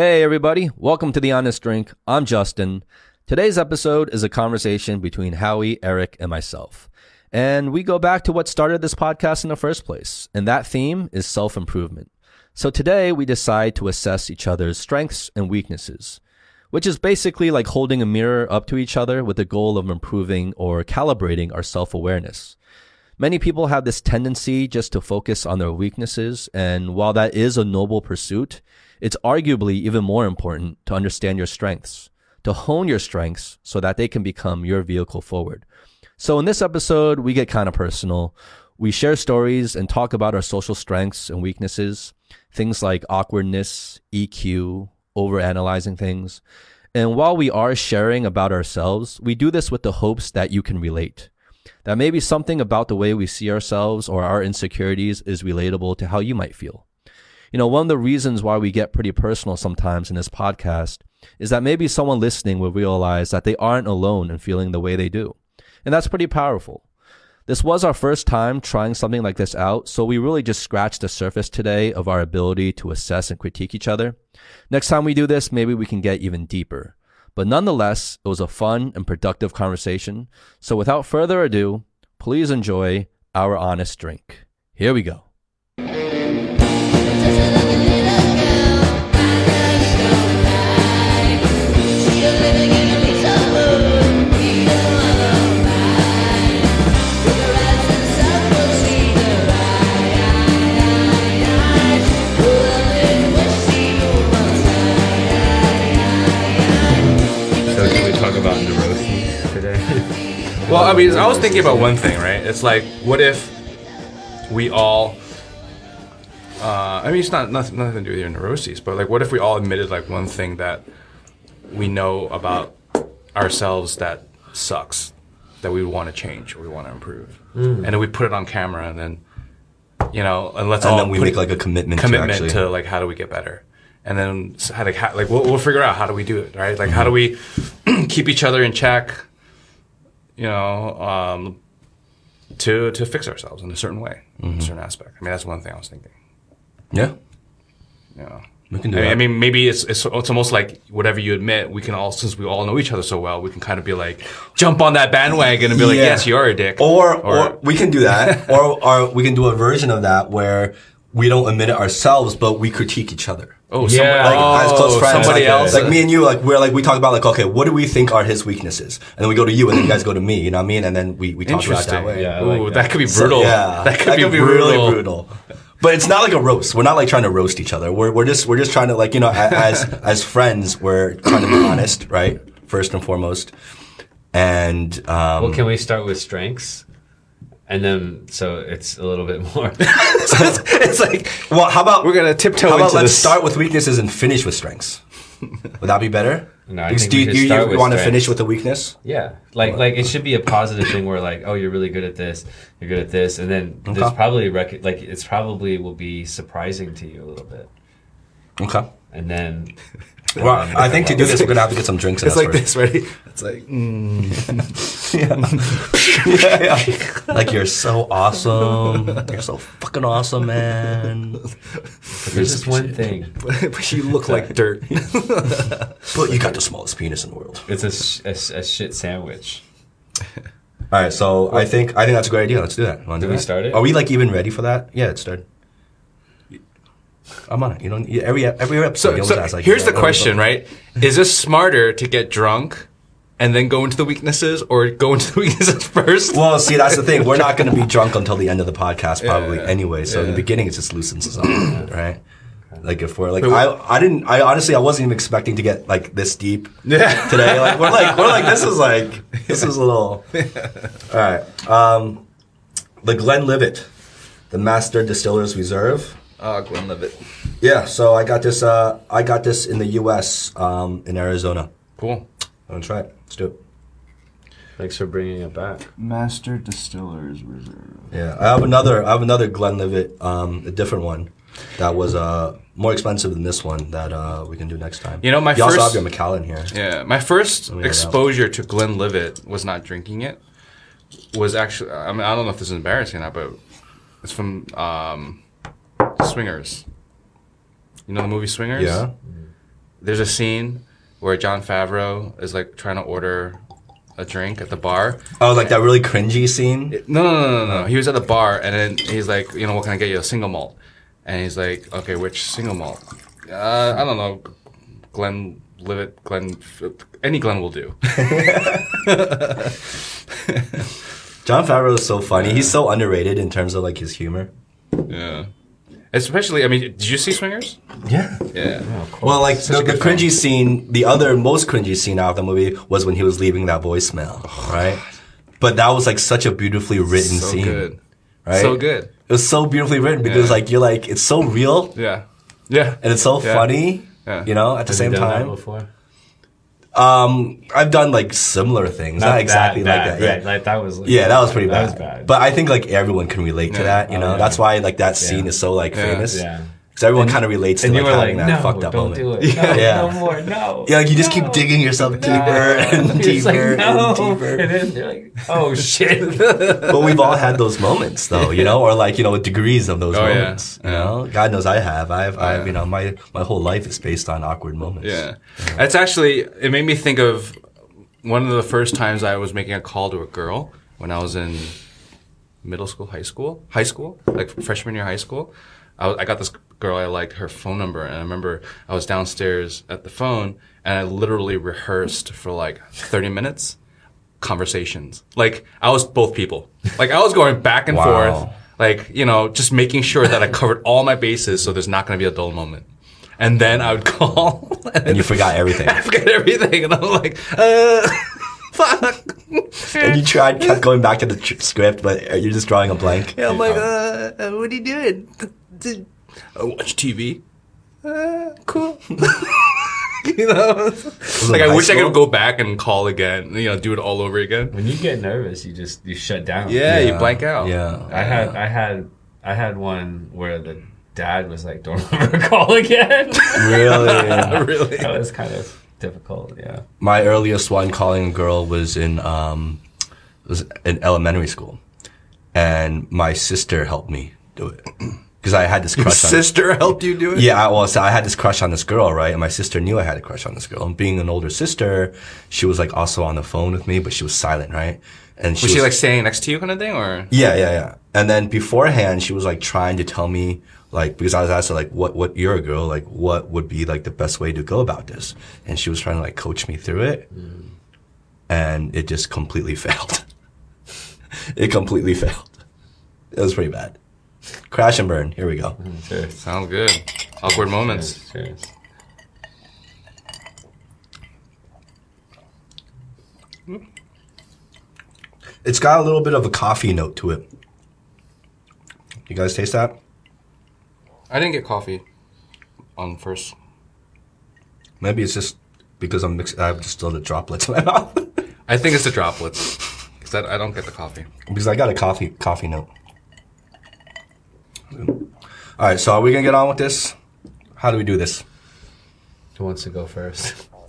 Hey, everybody. Welcome to The Honest Drink. I'm Justin. Today's episode is a conversation between Howie, Aric, and myself. And we go back to what started this podcast in the first place. And that theme is self improvement. So today we decide to assess each other's strengths and weaknesses, which is basically like holding a mirror up to each other with the goal of improving or calibrating our self awareness. Many people have this tendency just to focus on their weaknesses. And while that is a noble pursuit, it's arguably even more important to understand your strengths, to hone your strengths so that they can become your vehicle forward. So in this episode, we get kind of personal. We share stories and talk about our social strengths and weaknesses, things like awkwardness, EQ, overanalyzing things. And while we are sharing about ourselves, we do this with the hopes that you can relate. That maybe something about the way we see ourselves or our insecurities is relatable to how you might feel. You know, one of the reasons why we get pretty personal sometimes in this podcast is that maybe someone listening will realize that they aren't alone in feeling the way they do. And that's pretty powerful. This was our first time trying something like this out, so we really just scratched the surface today of our ability to assess and critique each other. Next time we do this, maybe we can get even deeper. But nonetheless, it was a fun and productive conversation. So without further ado, please enjoy our honest drink. Here we go. Well, I mean, I was thinking about one thing, right? It's like, what if we all, uh, I mean, it's not nothing, nothing to do with your neuroses, but like, what if we all admitted like one thing that we know about ourselves that sucks, that we want to change or we want to improve, and then we put it on camera, and then, you know, and let's and all then we make like a commitment, commitment to, to, like how do we get better? And then how, like, how, like we'll, we'll figure out how do we do it right? Like how do we keep each other in check you know um, to to fix ourselves in a certain way in a certain aspect. I mean that's one thing i was thinking. Yeah, Yeah. we can do I mean, that. I mean, maybe it's, it's it's almost like whatever you admit, we can all since we all know each other so well, we can kind of be like jump on that bandwagon and be like, yes, you're a dick, or, or we can do that, or or we can do a version of that where we don't admit it ourselves, but we critique each other. Oh, Yeah. somebody, Like as close oh, friends, somebody like, else, like me and you, like we're like we talk about like okay, what do we think are his weaknesses, and then we go to you, and then you guys go to me, you know what I mean, and then we we talk about that way. Yeah. Ooh, like that. that. could be So, brutal. yeah, that could, be, brutal. really brutal. But it's not like a roast. We're not like trying to roast each other. We're we're just we're just trying to like you know as as friends, we're trying to be honest, right? First and foremost, and um, Well, can we start with strengths? And then, so it's a little bit more. so it's, it's like, well, how about We're gonna tiptoe How about into let's this. start with weaknesses and finish with strengths? Would that be better? No, I Because think do we you, should you, start with want to finish with a weakness? yeah, like like it should be a positive thing where like, oh, you're really good at this, you're good at this, and then there's probably rec- like it's probably will be surprising to you a little bit, Okay. and then. Well, I think to do this, we're gonna have to get some drinks. In It's like first. this, ready? It's like, mm. yeah, yeah. Like you're so awesome. You're so fucking awesome, man. There's just one thing. but you look like dirt. But you got the smallest penis in the world. It's a, sh- a, sh- a shit sandwich. All right, so I think I think that's a great idea. Let's do that. Did do we that? start it? Are we like even ready for that? Yeah, it's started. I'm on it. You know, every every episode. So, so like, here's the question, right? Is this smarter to get drunk and then go into the weaknesses, or go into the weaknesses first? Well, see, that's the thing. We're not going to be drunk until the end of the podcast, probably Yeah, anyway. So in the beginning, it just loosens us up, right? Like if we're like, Wait, I, I didn't, I honestly, I wasn't even expecting to get like this deep Yeah. today. Like we're like, we're like, this is like, this is a little. All right, um, the Glenlivet, the Master Distillers Reserve. Oh, Glenlivet. Yeah, so I got this. Uh, I got this in the U.S. Um, in Arizona. Cool. I'm gonna try it. Let's do it. Thanks for bringing it back. Master Distillers Reserve. Yeah, I have another. I have another Glenlivet, um, a different one, that was uh more expensive than this one that uh we can do next time. You know, my you also first- have your Macallan here. Yeah, my first me know that. exposure to Glenlivet was not drinking it. Was actually, I mean, I don't know if this is embarrassing or not, but it's from um, Swingers. You know the movie Swingers? Yeah. there's a scene where Jon Favreau is like trying to order a drink at the bar. Oh, like that really cringy scene. No, no, no, no, no. He was at the bar and then he's like, you know, what can I get you? A single malt. And he's like, okay, which single malt? Uh, I don't know. Glen Livet, Glen, any Glen will do. Jon Favreau is so funny. He's so underrated in terms of like his humor. yeah. Especially, I mean, did you see Swingers? Yeah. Yeah. Well, like the, the good film. cringy scene, the other most cringy scene out of the movie was when he was leaving that voicemail, oh, right? But that was like such a beautifully written so scene, good. right? So good. It was so beautifully written because Yeah. like you're like it's so real Yeah. Yeah. and it's so Yeah. funny, Yeah. you know. At the Have same you done that time, before? Um, I've done like similar things, not, that exactly like bad, that. Yeah. Like that was. Like, Yeah, that was pretty that bad. was bad. But I think like everyone can relate to that, you Oh, know. yeah. That's why like that scene Yeah. is so like Yeah. famous. yeah. Because everyone kind of relates to And like you were like, having that no, fucked up don't moment. do it. No, Yeah. no more, no. Yeah, like you just keep digging yourself deeper No. and deeper like, no. and deeper. And then you're like, oh shit. but we've all had those moments though, you know, or like, you know, degrees of those Oh, yeah. moments. You know? God knows I have. I've oh, I've you know, my my whole life is based on awkward moments. Yeah. It's actually, it made me think of one of the first times I was making a call to a girl when I was in middle school, high school, high school, like freshman year high school. I, was- I got this girl I liked her phone number, and I remember I was downstairs at the phone, and I literally rehearsed for like 30 minutes conversations. Like I was both people. Like I was going back and Wow. forth, like you know, just making sure that I covered all my bases, so there's not going to be a dull moment. And then I would call, And you forgot everything. I forget everything, and I'm like, uh, fuck. and you tried kept going back to the tr- script, but you're just drawing a blank. Yeah, I'm like, uh, uh, what are you doing? I watch TV. Uh, cool. you know, like high I wish I could go back and call again. You know, do it all over again. when you get nervous, you just you shut down. Yeah, you blank out. Yeah. I had I had I had one where the dad was like, "Don't ever call again." Really? really. that was kind of difficult. Yeah. my earliest one calling a girl was in um was in elementary school. And my sister helped me do it. Because I had this crush on Sister helped you do it. Yeah, well, so I had this crush on this girl, right? And my sister knew I had a crush on this girl. And being an older sister, she was like also on the phone with me, but she was silent, right? And she Was she like standing next to you, kind of thing, or? yeah, yeah, yeah. And then beforehand, she was like trying to tell me, like, because I was asked like, what, what, you're a girl, like, what would be like the best way to go about this? And she was trying to like coach me through it. Mm. And it just completely failed. it completely failed. It was pretty bad. Crash and burn. Here we go. Mm, cheers. Sounds good. Awkward moments. Cheers. It's got a little bit of a coffee note to it. You guys taste that? I didn't get coffee on first. Maybe it's just because I'm mixing. I have just still the droplets in my mouth. I think it's the droplets because I, I don't get the coffee. because I got a coffee coffee note. All right, so are we gonna get on with this? How do we do this? Who wants to go first?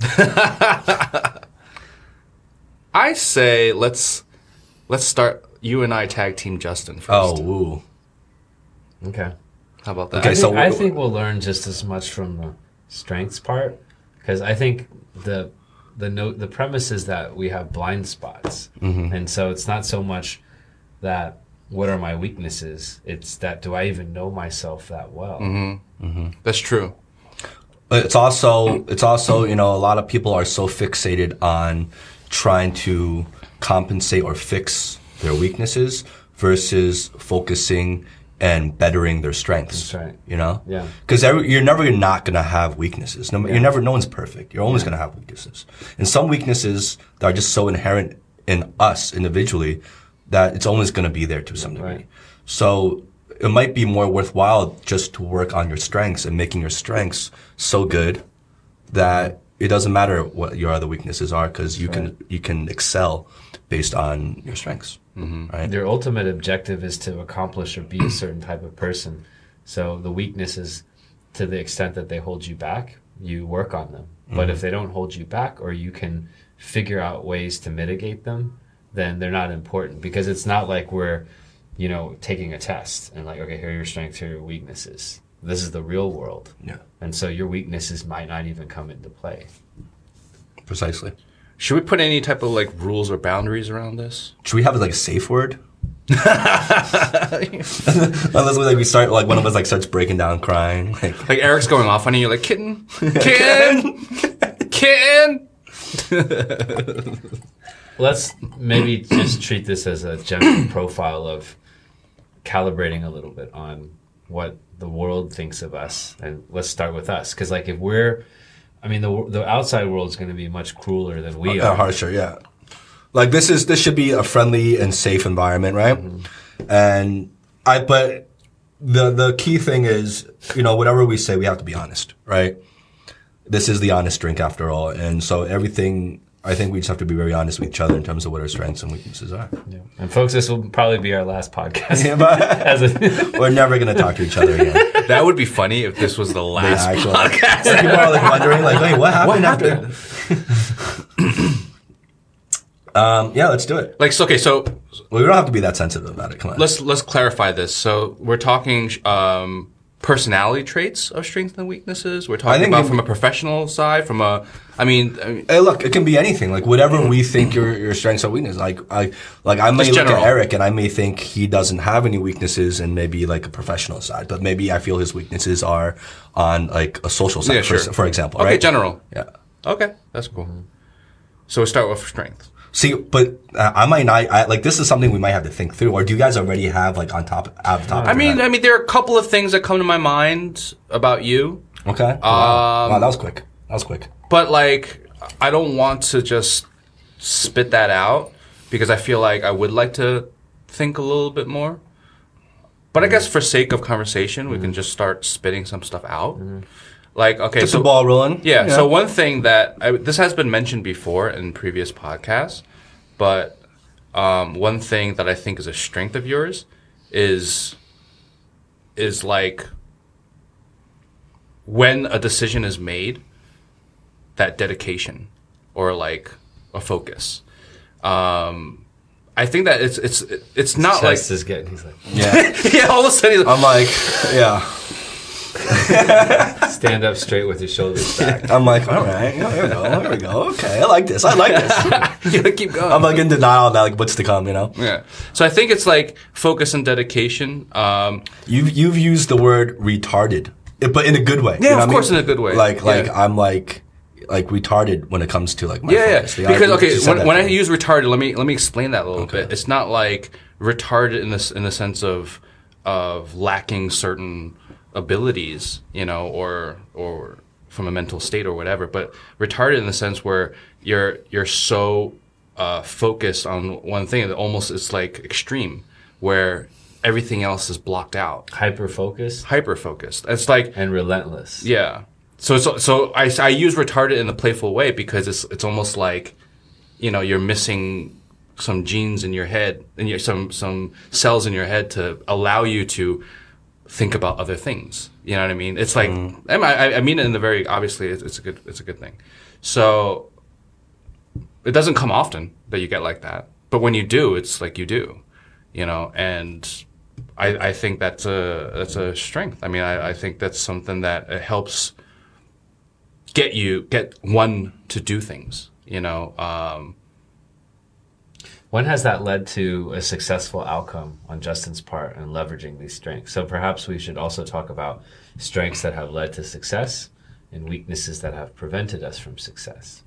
I say let's let's start. You and I tag team Justin first. Oh, ooh. Okay. how about that? Okay, I so think, I we- think we'll learn just as much from the strengths part because I think the the note the premise is that we have blind spots, Mm-hmm. and so it's not so much that what are my weaknesses. It's that do I even know myself that well? Mm-hmm. That's true. But It's also it's also you know a lot of people are so fixated on trying to compensate or fix their weaknesses versus focusing and bettering their strengths. That's right. You know. Yeah. Because you're never not gonna have weaknesses. No, You're never. No one's perfect. You're always gonna have weaknesses, and some weaknesses that are just so inherent in us individually that it's always gonna be there to some degree. Right. So it might be more worthwhile just to work on your strengths and making your strengths so good that it doesn't matter what your other weaknesses are because you can you can excel based on your strengths. Mm-hmm. Right. Their ultimate objective is to accomplish or be a certain type of person. So the weaknesses, to the extent that they hold you back, you work on them. But if mm-hmm. they don't hold you back, or you can figure out ways to mitigate them, then they're not important because it's not like we're, you know, taking a test and like, okay, here are your strengths, here are your weaknesses. this is the real world. Yeah. And so your weaknesses might not even come into play. Precisely. Should we put any type of like rules or boundaries around this? Should we have like a safe word? Unless we like we start like one of us like starts breaking down crying. Like Like Aric's going off on you, you're like kitten, kitten, kitten. Let's maybe just treat this as a general profile of calibrating a little bit on what the world thinks of us, and let's start with us. Because like if we're, I mean, the the outside world is going to be much crueler than we uh, are. harsher, yeah. Like this is this should be a friendly and safe environment, right? And I but the the key thing is, you know, whatever we say, we have to be honest, right? This is the honest drink after all, and so everything. I think we just have to be very honest with each other in terms of what our strengths and weaknesses are. Yeah. And folks, this will probably be our last podcast. Yeah, but a, we're never gonna talk to each other again. That would be funny if this was the The last actual- podcast. Like, people are like wondering, like, wait, what happened, after? um, yeah, let's do it. Like, so, okay, so Well, we don't have to be that sensitive about it. Come on. let's let's clarify this. So we're talking um, personality traits of strengths and weaknesses. We're talking about from a professional side, from a. I mean, I mean Hey, look, it can be anything. Like whatever we think your your strengths or weaknesses. Like I like I may look general. at Aric and I may think he doesn't have any weaknesses and maybe like a professional side, but maybe I feel his weaknesses are on like a social side, Yeah, for, sure. for example. okay, right? general. Yeah. Okay, that's cool. So we start with strength. See, but uh, I might not. I, like this is something we might have to think through. Or do you guys already have like on top out of top? I mean? I mean, there are a couple of things that come to my mind about you, okay. Um, wow. wow, that was quick. That was quick. but like, I don't want to just spit that out because I feel like I would like to think a little bit more. But I guess for sake of conversation, we can just start spitting some stuff out. Like, okay, Get so the ball rolling. Yeah, So one thing that I, this has been mentioned before in previous podcasts, but um, one thing that I think is a strength of yours is is like when a decision is made, that dedication or like a focus. Um, I think that it's it's it's not like Chest is getting. He's like, yeah. yeah. All of a sudden, he's like, I'm like, yeah. stand up straight with your shoulders back. I'm like, all right, yeah, here we go, here we go. Okay, I like this. I like this. you gotta keep going. I'm like in denial now, like what's to come, you know? yeah. So I think it's like focus and dedication. Um, You've you've used the word retarded, but in a good way. Yeah, you know of what I course mean? in a good way. Like like Yeah. I'm like like retarded when it comes to like my yeah, focus. yeah. The Because okay, when, when I use retarded, let me let me explain that a little Okay. bit. It's not like retarded in this in the sense of of lacking certain abilities, you know, or or from a mental state or whatever, but retarded in the sense where you're you're so uh, focused on one thing that almost it's like extreme, where everything else is blocked out, Hyper focused hyper focused. It's like and relentless. yeah. So so so I, I use retarded in a playful way because it's it's almost like, you know, you're missing some genes in your head and some some cells in your head to allow you to think about other things. You know what I mean? It's like I, mean, I, I mean it in the very obviously it's, it's a good it's a good thing. So it doesn't come often that you get like that, but when you do, it's like you do, you know, and I, I think that's a that's a strength. I mean, I, I think that's something that it helps get you get one to do things. You know, um, When has that led to a successful outcome on Justin's part and leveraging these strengths? So perhaps we should also talk about strengths that have led to success and weaknesses that have prevented us from success.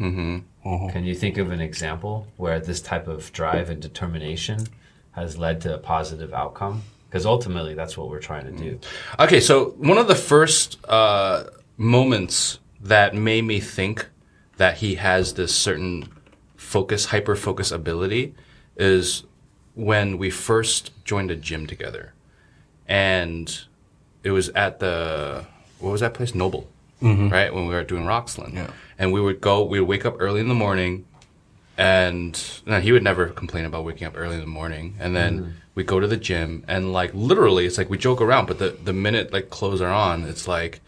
Mm-hmm. Can you think of an example where this type of drive and determination has led to a positive outcome? Because ultimately, that's what we're trying to do. Okay, so one of the first uh, moments that made me think that he has this certain focus, hyper focus ability is when we first joined a gym together. And it was at the, what was that place? Noble, mm-hmm. right? When we were doing Roxland. Yeah. And we would go, we would wake up early in the morning and no, he would never complain about waking up early in the morning. And then mm-hmm. we go to the gym, and like literally, it's like we joke around, but the the minute like clothes are on, it's like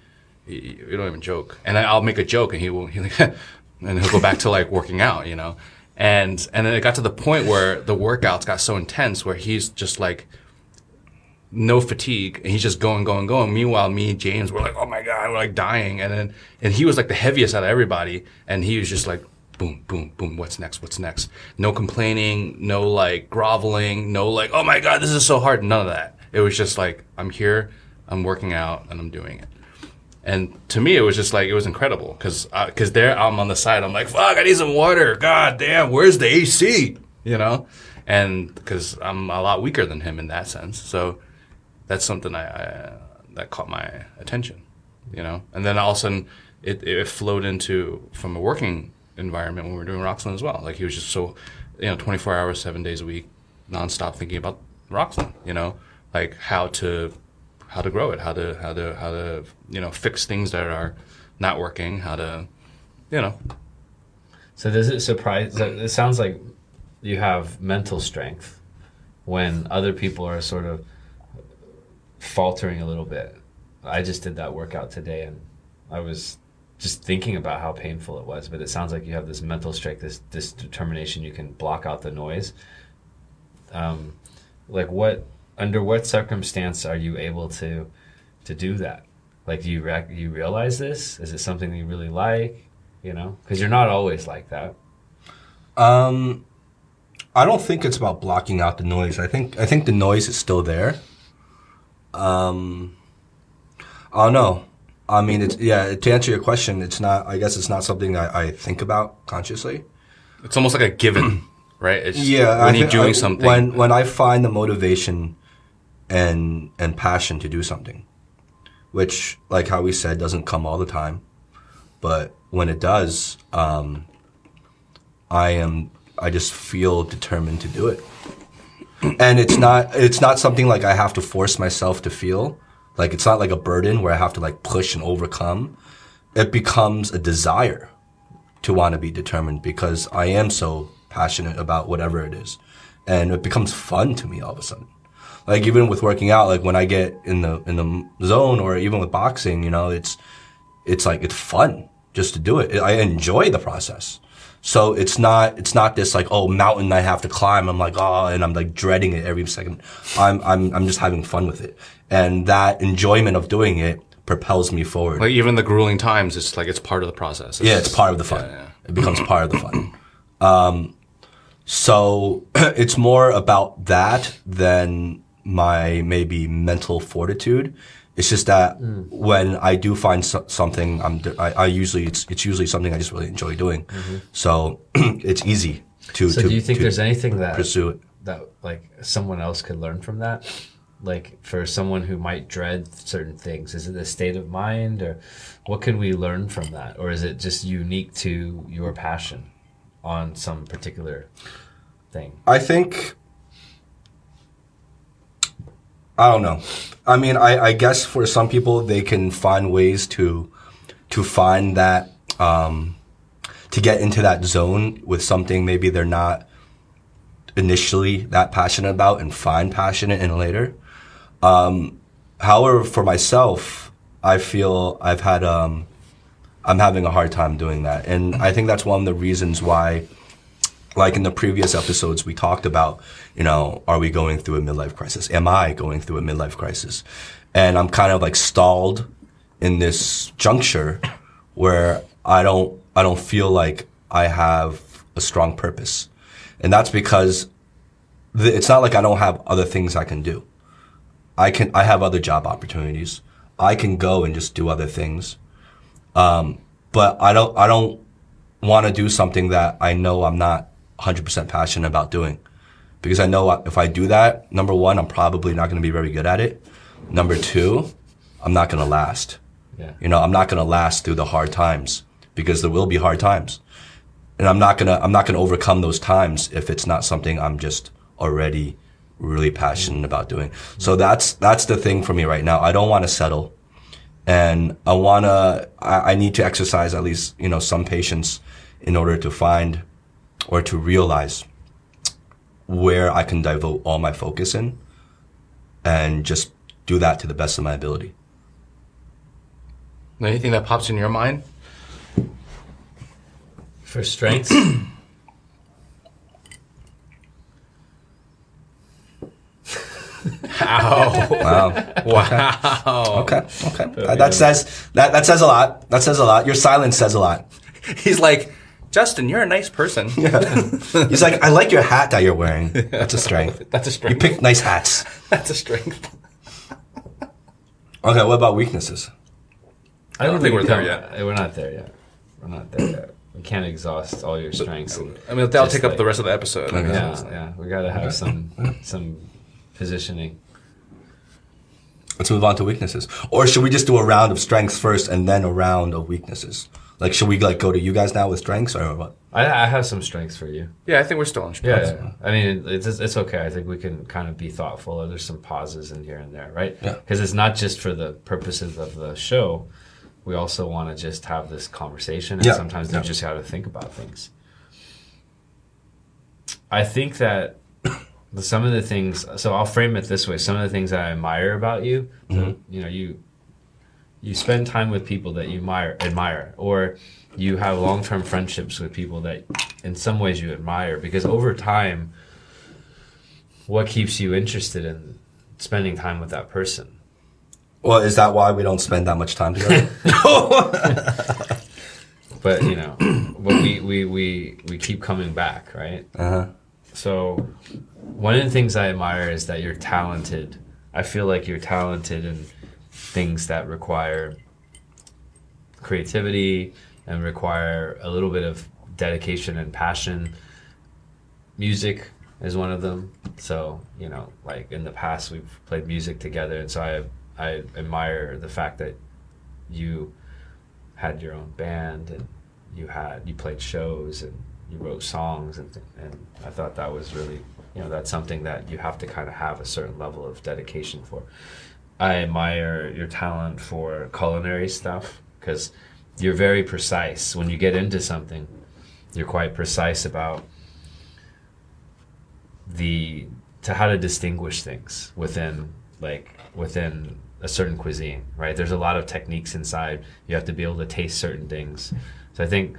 y- y- we don't even joke. And I'll make a joke, and he will he like, and he'll go back to like working out, you know. And and then it got to the point where the workouts got so intense where he's just like no fatigue, and he's just going, going, going. Meanwhile, me and James were like, oh my god, we're like dying, and then and he was like the heaviest out of everybody, and he was just like. Boom, boom, boom. What's next? What's next? No complaining, no like groveling, no like, oh my God, this is so hard. None of that. It was just like, I'm here, I'm working out, and I'm doing it. And to me, it was just like it was incredible because because there I'm on the side. I'm like, fuck, I need some water. God damn, where's the AC? You know, and because I'm a lot weaker than him in that sense. So that's something I, I that caught my attention. You know, and then all of a sudden it, it flowed into from a working environment when we were doing Roxland as well. Like he was just so, you know, 24 hours, seven days a week, nonstop thinking about Roxland. You know, like how to how to grow it, how to how to how to you know fix things that are not working, how to you know. So does it surprise? It sounds like you have mental strength when other people are sort of faltering a little bit. I just did that workout today, and I was just thinking about how painful it was. But it sounds like you have this mental strength, this this determination. You can block out the noise. Um, like what under what circumstance are you able to to do that? Like, do you rec- you realize this? Is it something that you really like? You know, because you're not always like that. Um, I don't think it's about blocking out the noise. I think I think the noise is still there. Um, I don't know. I mean, it's yeah. To answer your question, it's not. I guess it's not something I, I think about consciously. It's almost like a given, right? It's Yeah, when I you're thi- doing I- something. When when I find the motivation and and passion to do something, which like how we said doesn't come all the time, but when it does, um, I am I just feel determined to do it. And it's not it's not something like I have to force myself to feel. Like it's not like a burden where I have to like push and overcome. It becomes a desire to want to be determined because I am so passionate about whatever it is. And it becomes fun to me all of a sudden. Like even with working out, like when I get in the in the zone or even with boxing, you know, it's it's like it's fun just to do it. I enjoy the process. So it's not it's not this like oh mountain I have to climb. I'm like oh and I'm like dreading it every second. I'm I'm I'm just having fun with it, and that enjoyment of doing it propels me forward. like even the grueling times, it's like it's part of the process. Yeah, it's part of the fun. Yeah, yeah. It becomes part of the fun. Um, so it's more about that than my maybe mental fortitude. It's just that hmm. when I do find so- something, I'm I, I usually it's it's usually something I just really enjoy doing. Mm-hmm. So it's easy to. So to, do you think there's anything that pursue it? that like someone else could learn from that? Like for someone who might dread certain things, is it the state of mind, or what can we learn from that, or is it just unique to your passion on some particular thing? I think. I don't know. I mean, I, I guess for some people, they can find ways to to find that um, to get into that zone with something maybe they're not initially that passionate about and find passionate in later. Um, however, for myself, I feel I've had um, I'm having a hard time doing that, and I think that's one of the reasons why like in the previous episodes, we talked about, you know, are we going through a midlife crisis? Am I going through a midlife crisis? And I'm kind of like stalled in this juncture where I don't, I don't feel like I have a strong purpose. And that's because the, it's not like I don't have other things I can do. I can, I have other job opportunities. I can go and just do other things. Um, but I don't, I don't want to do something that I know I'm not 100% passionate about doing. Because I know if I do that, number one, I'm probably not going to be very good at it. Number two, I'm not going to last. Yeah. You know, I'm not going to last through the hard times because there will be hard times. And I'm not going to, I'm not going to overcome those times if it's not something I'm just already really passionate about doing. So that's, that's the thing for me right now. I don't want to settle and I wanna, I, I need to exercise at least, you know, some patience in order to find or to realize where I can devote all my focus in and just do that to the best of my ability. Anything that pops in your mind? For strengths, Wow. Wow. wow. Okay. Okay. Uh, that says that that says a lot. That says a lot. Your silence says a lot. He's like, Justin, you're a nice person. Yeah. He's like, I like your hat that you're wearing. That's a strength. That's a strength. You strength. pick nice hats. That's a strength. Okay. What about weaknesses? I don't think we we're there come- yet. We're not there yet. We're not there yet. We can't exhaust all your strengths. and I mean, that'll just take up like- the rest of the episode. I Okay. Yeah, yeah. We gotta have some some positioning. Let's move on to weaknesses. Or should we just do a round of strengths first and then a round of weaknesses? Like, should we like go to you guys now with strengths or what? I, I have some strengths for you. Yeah, I think we're still on Yeah, strengths. yeah. I mean, it's it's okay. I think we can kind of be thoughtful. There's some pauses in here and there, right? Yeah. Because it's not just for the purposes of the show. We also want to just have this conversation, and Yeah, sometimes yeah. we just got to think about things. I think that the, some of the things. So I'll frame it this way: some of the things I admire about you. So, Mm-hmm. you know, you you spend time with people that you admire, admire, or you have long-term friendships with people that, in some ways, you admire. Because over time, what keeps you interested in spending time with that person? Well, is that why we don't spend that much time together? But you know, but we we we we keep coming back, right? uh-huh. So, one of the things I admire is that you're talented. I feel like you're talented in things that require creativity and require a little bit of dedication and passion. Music is one of them. So, you know, like in the past we've played music together and so I I admire the fact that you had your own band and you had you played shows and you wrote songs and and I thought that was really you know that's something that you have to kind of have a certain level of dedication for. I admire your talent for culinary stuff because you're very precise when you get into something. You're quite precise about the to how to distinguish things within like within a certain cuisine, right? There's a lot of techniques inside. You have to be able to taste certain things. So I think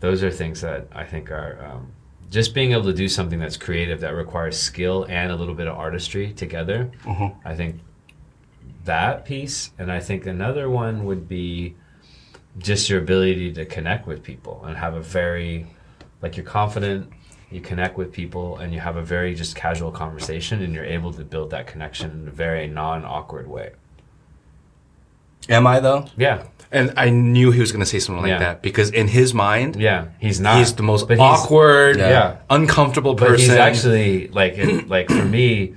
those are things that I think are um, just being able to do something that's creative that requires skill and a little bit of artistry together. I think that piece, and I think another one would be just your ability to connect with people and have a very like you're confident you connect with people and you have a very just casual conversation and you're able to build that connection in a very non-awkward way Am I though? yeah And I knew he was going to say something like Yeah. that because in his mind, yeah he's not he's the most awkward, Yeah. uncomfortable person. but he's actually like it, like for me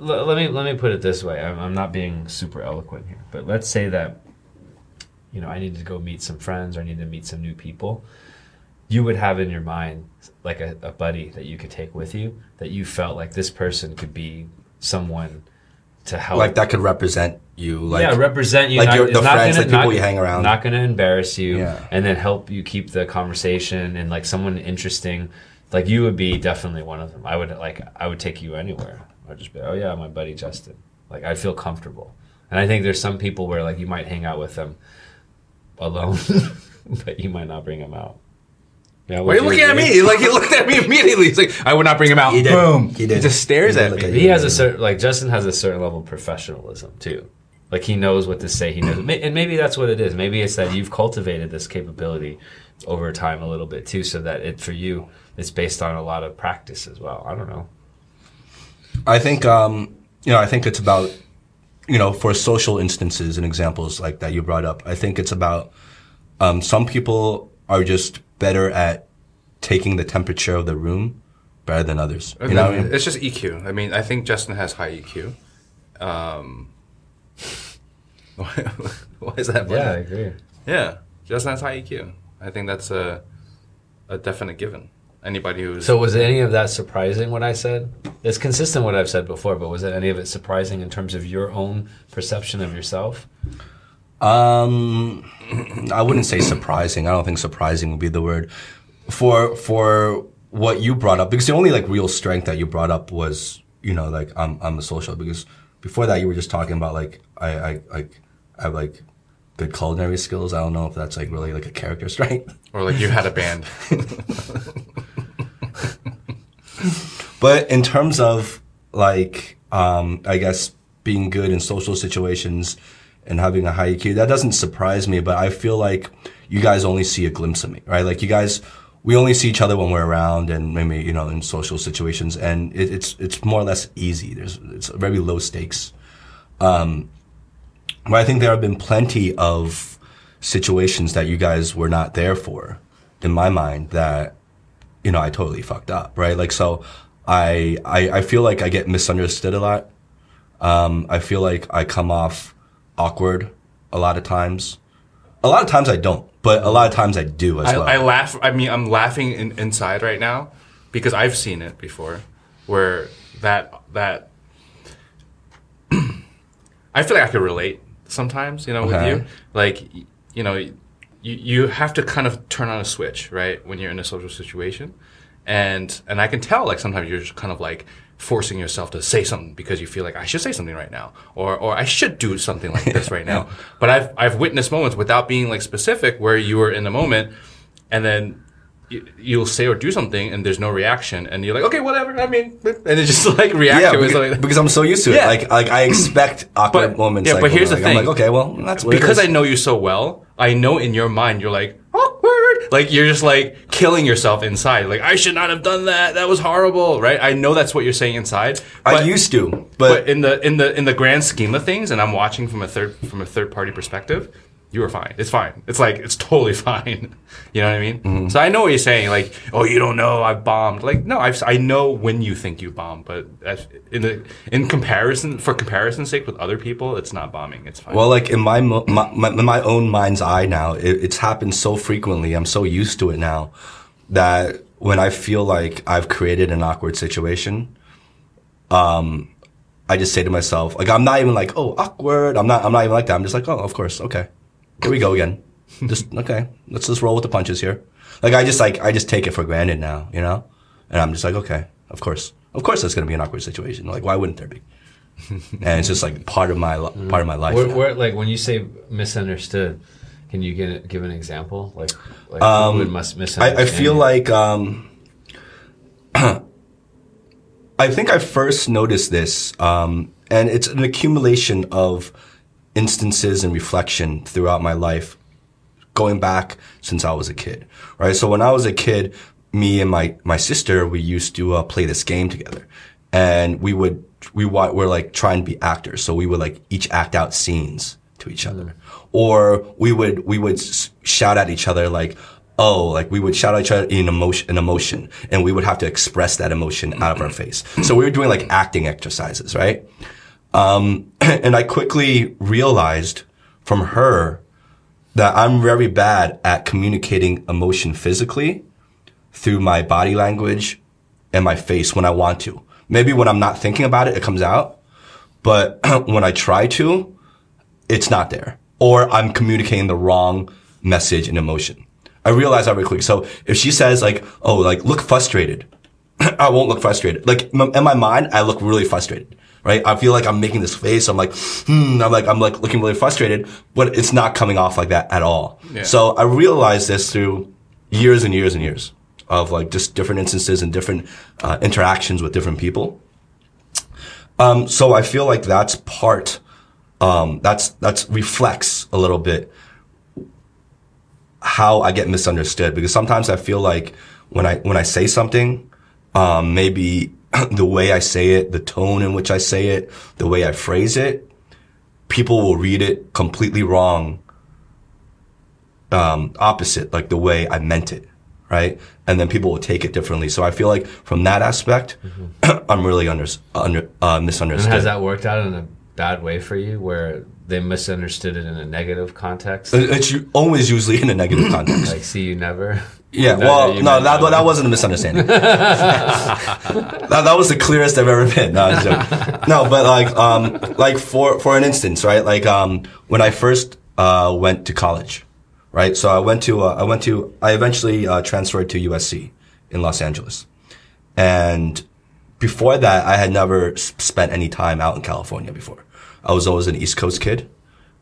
l- let me let me put it this way I'm, I'm not being super eloquent here but let's say that you know i need to go meet some friends or i need to meet some new people you would have in your mind like a, a buddy that you could take with you that you felt like this person could be someone to help Like that could represent you. Like yeah, represent you. like not, your- the friends, gonna, like people not- you hang around. Not going to embarrass you, Yeah. and then help you keep the conversation and like someone interesting. Like you would be definitely one of them. I would like I would take you anywhere. I'd just be, oh yeah, my buddy Justin. Like I feel comfortable, and I think there's some people where like you might hang out with them alone, but you might not bring them out. Yeah, Why are you looking at me? Like he looked at me immediately. He's like, I would not bring him out. He did. Boom. He did. He just stares He at look me. at He has a certain like Justin has a certain level of professionalism too. Like he knows what to say. He knows, and maybe that's what it is. Maybe it's that you've cultivated this capability over time a little bit too, so that it for you it's based on a lot of practice as well. I don't know. I think um, you know, I think it's about you know, for social instances and examples like that you brought up. I think it's about um, some people are just better at taking the temperature of the room better than others. You know what I mean? It's just EQ. I mean, I think Justin has high EQ. Um, why is that? Yeah, I agree. yeah. Justin has high EQ. I think that's a a definite given. Anybody who's So was any of that surprising? What I said? It's consistent with what I've said before, but was it any of it surprising in terms of your own perception of yourself? Um, I wouldn't say surprising. I don't think surprising would be the word for for what you brought up because the only like real strength that you brought up was you know like I'm I'm a social because before that you were just talking about like I I like I have like good culinary skills. I don't know if that's like really like a character strength. or like you had a band. But in terms of like um, I guess being good in social situations and having a high EQ, that doesn't surprise me, but I feel like you guys only see a glimpse of me, right? Like you guys, we only see each other when we're around and maybe, you know, in social situations and it, it's, it's more or less easy. There's, it's very low stakes. Um, but I think there have been plenty of situations that you guys were not there for in my mind that, you know, I totally fucked up, right? Like, so I, I, I feel like I get misunderstood a lot. Um, I feel like I come off awkward a lot of times. A lot of times I don't, but a lot of times I do as I, well. I laugh. I mean, I'm laughing in, inside right now because I've seen it before, where that that I feel like I could relate sometimes. You know, Okay. with you, like you know, you you have to kind of turn on a switch, right, when you're in a social situation, and and I can tell like sometimes you're just kind of like forcing yourself to say something because you feel like I should say something right now or or I should do something like this right now. But I've I've witnessed moments without being like specific where you were in the moment and then you, you'll say or do something and there's no reaction and you're like okay whatever I mean and it's just like react yeah, to it because, like because I'm so used to it. Yeah. Like, like I expect awkward But- moments. yeah, like, but here's the like- I'm thing. like, okay, well, that's because. I know you so well, I know in your mind you're like awkward, like you're just like killing yourself inside. Like I should not have done that. That was horrible, right? I know that's what you're saying inside. I used to, but but, in the in the in the grand scheme of things, and I'm watching from a third from a third party perspective, you were fine. It's fine. It's like it's totally fine. You know what I mean? Mm-hmm. So I know what you're saying. Like, oh, you don't know, I've bombed. Like, no, I've, I know when you think you bombed, but in the in comparison, for comparison's sake with other people, it's not bombing. It's fine. well, like in my, my, my my own mind's eye now, it, it's happened so frequently. I'm so used to it now that when I feel like I've created an awkward situation, um, I just say to myself, like I'm not even like, oh, awkward. I'm not. I'm not even like that. I'm just like, oh, of course, okay. Here we go again. just okay. Let's just roll with the punches here. Like I just like I just take it for granted now, you know. And I'm just like, okay, of course, of course, that's gonna be an awkward situation. Like, why wouldn't there be? and it's just like part of my part of my life. Where, where, like when you say misunderstood, can you give, give an example? Like, like Um, who must misunderstand? I, I feel you? like um, I think I first noticed this, um, and it's an accumulation of instances and reflection throughout my life, going back since I was a kid. Right. So when I was a kid, me and my my sister we used to uh, play this game together, and we would we were like trying to be actors. So we would like each act out scenes to each other, or we would we would shout at each other like. Oh, like we would shout at each other in emotion, in emotion, and we would have to express that emotion out of our face. So we were doing like acting exercises, right? Um, and I quickly realized from her that I'm very bad at communicating emotion physically through my body language and my face when I want to. Maybe when I'm not thinking about it, it comes out. But when I try to, it's not there. Or I'm communicating the wrong message and emotion. I realize that very quickly. So if she says like, oh, like, look frustrated, I won't look frustrated. Like in my mind, I look really frustrated, right? I feel like I'm making this face. I'm like, hmm, I'm like, I'm like looking really frustrated, but it's not coming off like that at all. Yeah. So I realized this through years and years and years of like just different instances and different uh, interactions with different people. Um, so I feel like that's part, um, that's, that's reflects a little bit how I get misunderstood because sometimes I feel like when I, when I say something, um, maybe the way I say it, the tone in which I say it, the way I phrase it, people will read it completely wrong, um, opposite, like the way I meant it, right? And then people will take it differently. So I feel like from that aspect, I'm really under, under uh, And misunderstood. has that worked out in a bad way for you, where they misunderstood it in a negative context? It's always usually in a negative context. like, see you never. Yeah, No, well, you no, that, that. that wasn't a misunderstanding. that, that was the clearest I've ever been. No, no but like, um, like for, for an instance, right? Like, um, when I first, uh, went to college, right? So I went to, uh, I went to, I eventually, uh, transferred to USC in Los Angeles. And before that, I had never spent any time out in California before. I was always an East Coast kid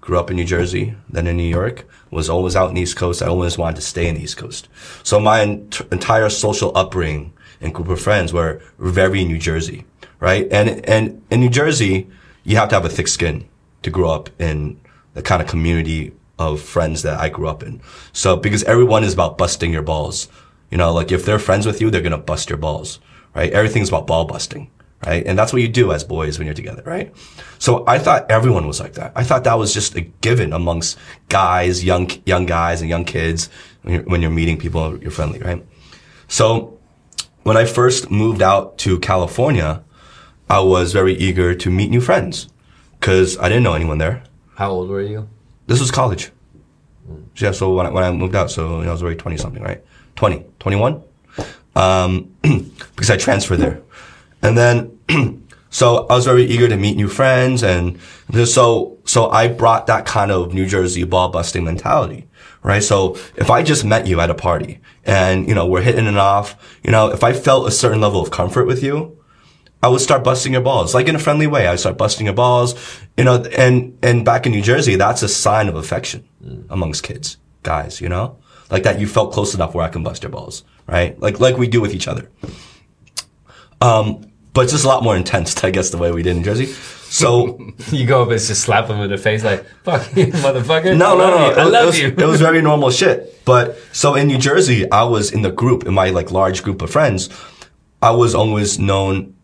grew up in New Jersey, then in New York, was always out in the East Coast. I always wanted to stay in the East Coast. So my ent- entire social upbringing and group of friends were very New Jersey, right? And, and in New Jersey, you have to have a thick skin to grow up in the kind of community of friends that I grew up in. So because everyone is about busting your balls, you know, like if they're friends with you, they're going to bust your balls, right? Everything's about ball busting, right? And that's what you do as boys when you're together, right? So I thought everyone was like that. I thought that was just a given amongst guys, young, young guys and young kids when you're, when you're meeting people, you're friendly, right? So when I first moved out to California, I was very eager to meet new friends because I didn't know anyone there. How old were you? This was college. Yeah, so when I, when I moved out, so you know, I was already 20 something, right? 20, 21? Um, because I transferred there. And then, so I was very eager to meet new friends and so, so I brought that kind of New Jersey ball busting mentality, right? So if I just met you at a party and, you know, we're hitting it off, you know, if I felt a certain level of comfort with you, I would start busting your balls, like in a friendly way. I would start busting your balls, you know, and, and back in New Jersey, that's a sign of affection mm. amongst kids, guys, you know, like that you felt close enough where I can bust your balls, right? Like, like we do with each other. Um, but it's just a lot more intense, I guess, the way we did in Jersey. So, You go up and just slap him in the face like, fuck you, motherfucker. no, no, no. you. I It, love was, you. it was very normal shit. But so in New Jersey, I was in the group, in my like large group of friends. I was always known,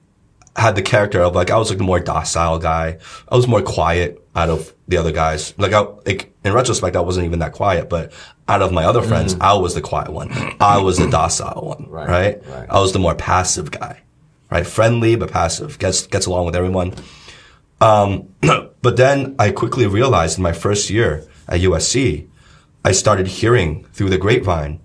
had the character of like, I was like the more docile guy. I was more quiet out of the other guys. Like I, like in retrospect, I wasn't even that quiet, but out of my other friends, I was the quiet one. I was the docile one, right? right. I was the more passive guy, right? Friendly, but passive. Gets, gets along with everyone. Um, but then I quickly realized in my first year at USC, I started hearing through the grapevine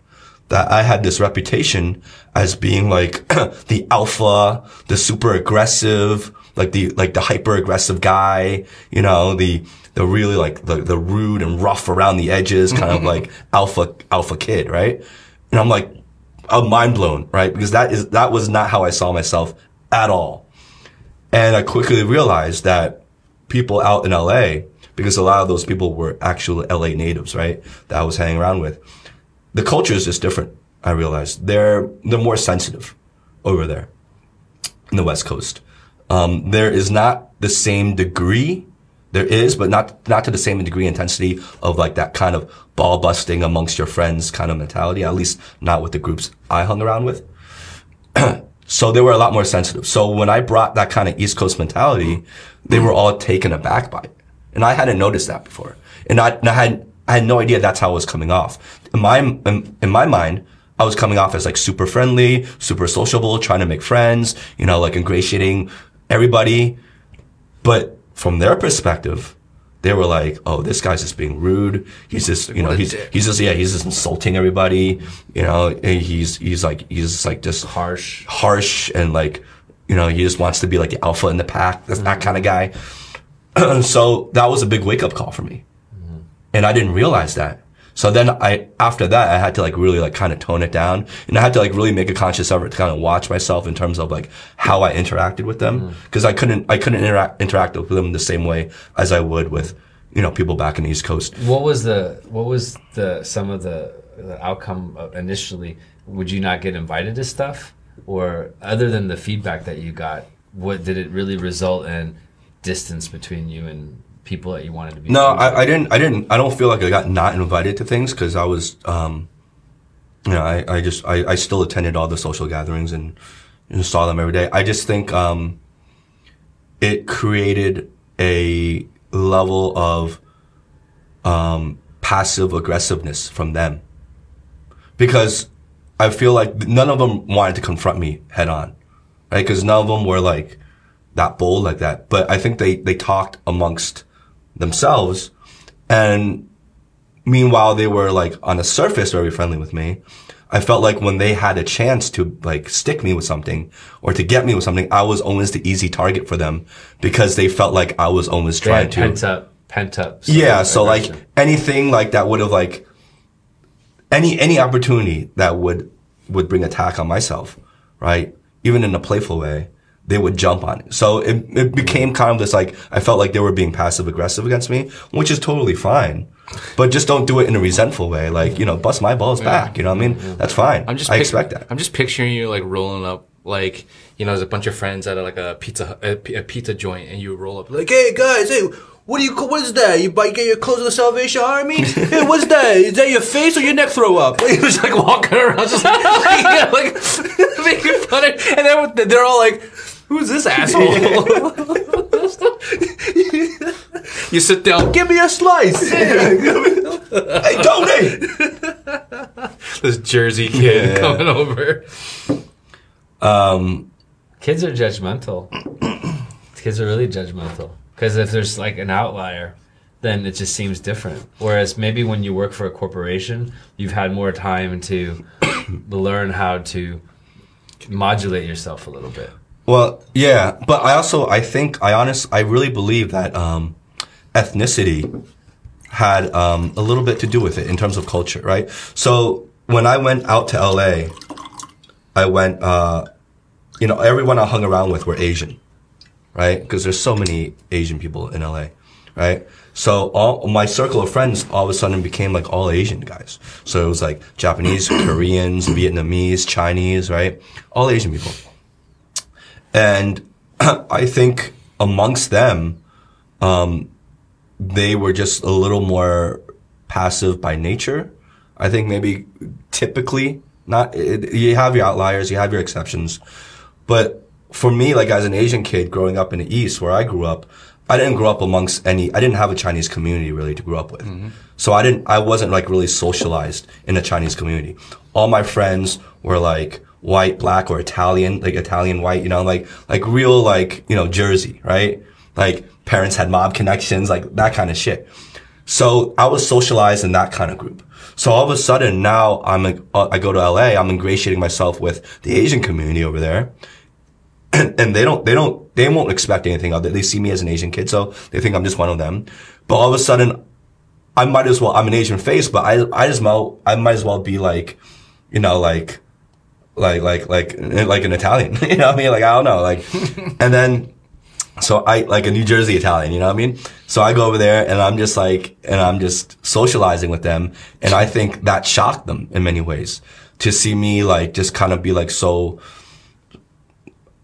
that I had this reputation as being like the alpha, the super aggressive, like the, like the hyper aggressive guy, you know, the, the really like the, the rude and rough around the edges kind of like alpha, alpha kid, right? And I'm like, I'm mind blown, right? Because that is, that was not how I saw myself at all. And I quickly realized that people out in LA, because a lot of those people were actual LA natives, right? That I was hanging around with. The culture is just different. I realized they're, they're more sensitive over there in the West Coast. Um, there is not the same degree. There is, but not, not to the same degree intensity of like that kind of ball busting amongst your friends kind of mentality, at least not with the groups I hung around with. So they were a lot more sensitive. So when I brought that kind of East Coast mentality, they were all taken aback by it. And I hadn't noticed that before. And I, and I had, I had no idea that's how it was coming off. In my, in, in my mind, I was coming off as like super friendly, super sociable, trying to make friends, you know, like ingratiating everybody. But from their perspective, they were like, "Oh, this guy's just being rude. He's just, you know, he's he's just yeah, he's just insulting everybody. You know, and he's he's like he's just like just Harsh. harsh and like, you know, he just wants to be like the alpha in the pack. That's that kind of guy. so that was a big wake up call for me, and I didn't realize that. So then I, after that, I had to like really like kind of tone it down and I had to like really make a conscious effort to kind of watch myself in terms of like how I interacted with them. Mm. Cause I couldn't, I couldn't interact, interact with them the same way as I would with, you know, people back in the East Coast. What was the what was the some of the, the outcome initially? Would you not get invited to stuff, or other than the feedback that you got, what did it really result in distance between you and people that you wanted to be? No. I, I didn't. I didn't. I don't feel like I got not invited to things because I was, um, you know, I, I just I, I still attended all the social gatherings and, and saw them every day. I just think um, it created a level of um, passive aggressiveness from them because I feel like none of them wanted to confront me head on, right? Because none of them were like that bold like that. But I think they they talked amongst themselves, and meanwhile they were like on the surface very friendly with me. I felt like when they had a chance to like stick me with something or to get me with something, I was always the easy target for them because they felt like I was always They trying to pent up, pent up. yeah so like anything like that would have like any any opportunity that would would bring attack on myself right even in a playful way they would jump on it. So it, it became kind of this like, I felt like they were being passive aggressive against me, which is totally fine. But just don't do it in a resentful way. Like, you know, bust my balls back. You know what I mean? That's fine. I'm just I pic- expect that. I'm just picturing you like rolling up like you know there's a bunch of friends at a, like a pizza a, a pizza joint and you roll up like hey guys hey what do you what is that you buy you get your clothes of the Salvation Army hey what's that is that your face or your neck throw up he was like walking around just like, yeah, like making fun of and then they're all like who's this asshole you sit down give me a slice hey, donate! this Jersey kid Yeah. coming over um, Kids are judgmental. Kids are really judgmental because if there's like an outlier, then it just seems different. Whereas maybe when you work for a corporation, you've had more time to learn how to modulate yourself a little bit. Well, yeah, but I also I think I honest I really believe that um, ethnicity had um, a little bit to do with it in terms of culture, right? So when I went out to LA, I went, uh, you know, everyone I hung around with were Asian, right? Because there's so many Asian people in LA, right? So all my circle of friends all of a sudden became like all Asian guys. So it was like Japanese, Koreans, Vietnamese, Chinese, right? All Asian people. And I think amongst them, um, they were just a little more passive by nature. I think maybe typically not, it, you have your outliers, you have your exceptions. But for me, like as an Asian kid growing up in the East where I grew up, I didn't grow up amongst any, I didn't have a Chinese community really to grow up with. So I didn't, I wasn't like really socialized in a Chinese community. All my friends were like white, black, or Italian, like Italian white, you know, like, like real, like, you know, Jersey, right? Like parents had mob connections, like that kind of shit. So I was socialized in that kind of group. So all of a sudden now I'm, uh, I go to LA, I'm ingratiating myself with the Asian community over there. And, they don't, they don't, they won't expect anything of it. They see me as an Asian kid, so they think I'm just one of them. But all of a sudden, I might as well, I'm an Asian face, but I, I well, I might as well be like, you know, like, like, like, like, like an Italian. you know what I mean? Like, I don't know, like, and then, so I, like a New Jersey Italian, you know what I mean? So I go over there and I'm just like, and I'm just socializing with them. And I think that shocked them in many ways to see me like, just kind of be like so,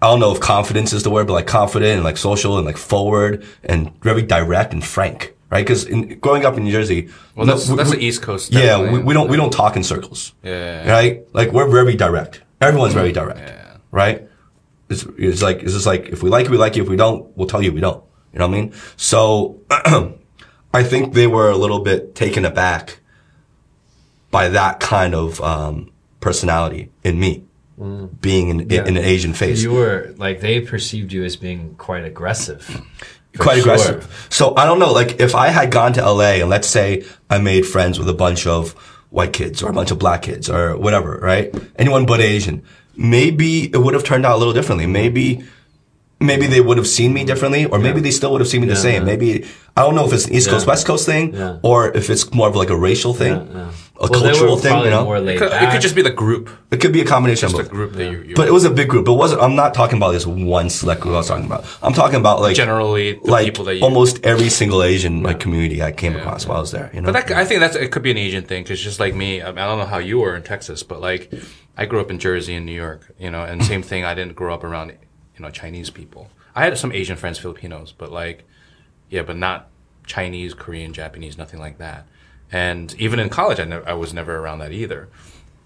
I don't know if confidence is the word, but like confident and like social and like forward and very direct and frank, right? Because growing up in New Jersey, well that's, no, that's we- the East Coast yeah, we, we don't we don't talk in circles. Yeah. Right? Like we're very direct. Everyone's very direct. Yeah. Right? It's, it's like it's just like if we like you, we like you. If we don't, we'll tell you we don't. You know what I mean? So I think they were a little bit taken aback by that kind of um, personality in me, being in, Yeah. in an Asian face. You were like they perceived you as being quite aggressive. Quite sure. aggressive. So I don't know, like if I had gone to LA and let's say I made friends with a bunch of white kids or a bunch of black kids or whatever, right? Anyone but Asian. Maybe it would have turned out a little differently. Maybe, maybe they would have seen me differently or maybe they still would have seen me the same. yeah. Maybe, I don't know if it's an East Yeah. Coast, West Coast thing Yeah. or if it's more of like a racial thing, Yeah, yeah. A Well, they cultural were thing, you know? more It laid could, it could just be the group It could be a combination just of the both. group that you, you But it was a big group. It wasn't, I'm not talking about this one select group I was talking about. I'm talking about like, generally the like people that you almost every single Asian like community I came across while I was there. You know, But that, I think that's it could be an Asian thing because just like me, I, mean, I don't know how you were in Texas, but like I grew up in Jersey and New York, you know, and same thing. I didn't grow up around you know Chinese people. I had some Asian friends, Filipinos, but like yeah, but not Chinese, Korean, Japanese, nothing like that. And even in college, I, ne- I was never around that either.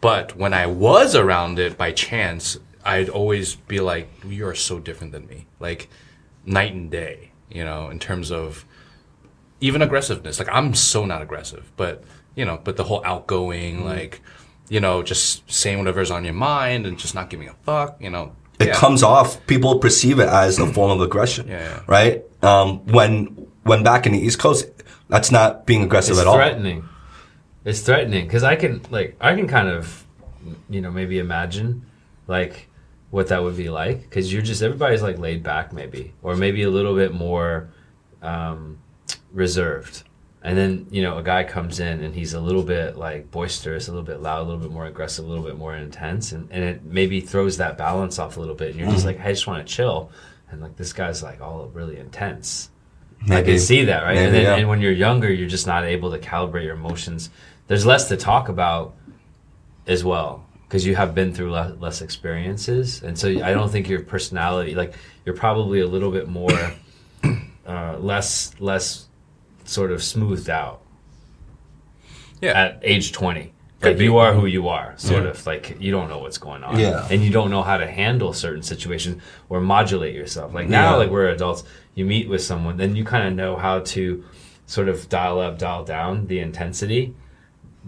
But when I was around it by chance, I'd always be like, "You are so different than me," like night and day, you know, in terms of even aggressiveness. Like I'm so not aggressive, but you know, but the whole outgoing, like, you know, just saying whatever's on your mind and just not giving a fuck, you know. it yeah. comes off. People perceive it as a form of aggression. Yeah. Right. Um, when when back in the East Coast, that's not being aggressive it's at all. It's threatening. It's threatening because I can like I can kind of, you know, maybe imagine like what that would be like because you're just everybody's like laid back maybe or maybe a little bit more um, reserved, and then you know a guy comes in and he's a little bit like boisterous a little bit loud a little bit more aggressive a little bit more intense and, and it maybe throws that balance off a little bit and you're just like i just want to chill and like this guy's like all really intense i can see that right? And then yeah. and when you're younger you're just not able to calibrate your emotions. There's less to talk about as well because you have been through le- less experiences. And so i don't think your personality like you're probably a little bit more uh, less less sort of smoothed out Yeah. at age 20 Could like be. you are who you are sort of like you don't know what's going on Yeah. and you don't know how to handle certain situations or modulate yourself like now Yeah. like we're adults you meet with someone then you kind of know how to sort of dial up dial down the intensity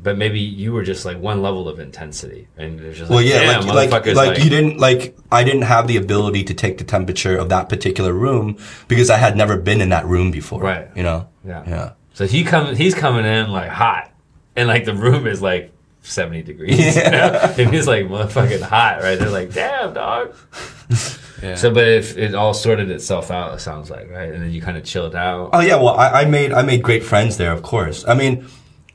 but maybe you were just like one level of intensity and there's just Well, like, yeah, damn, like like, like you didn't like I didn't have the ability to take the temperature of that particular room because I had never been in that room before. Right. You know. Yeah. Yeah. So he come he's coming in like hot, and like the room is like seventy degrees, Yeah. and he's like motherfucking hot, right? They're like, damn dog. Yeah. So, but if it all sorted itself out, it sounds like right, and then you kind of chilled out. Oh yeah. Well, I, I made I made great friends there. Of course. I mean.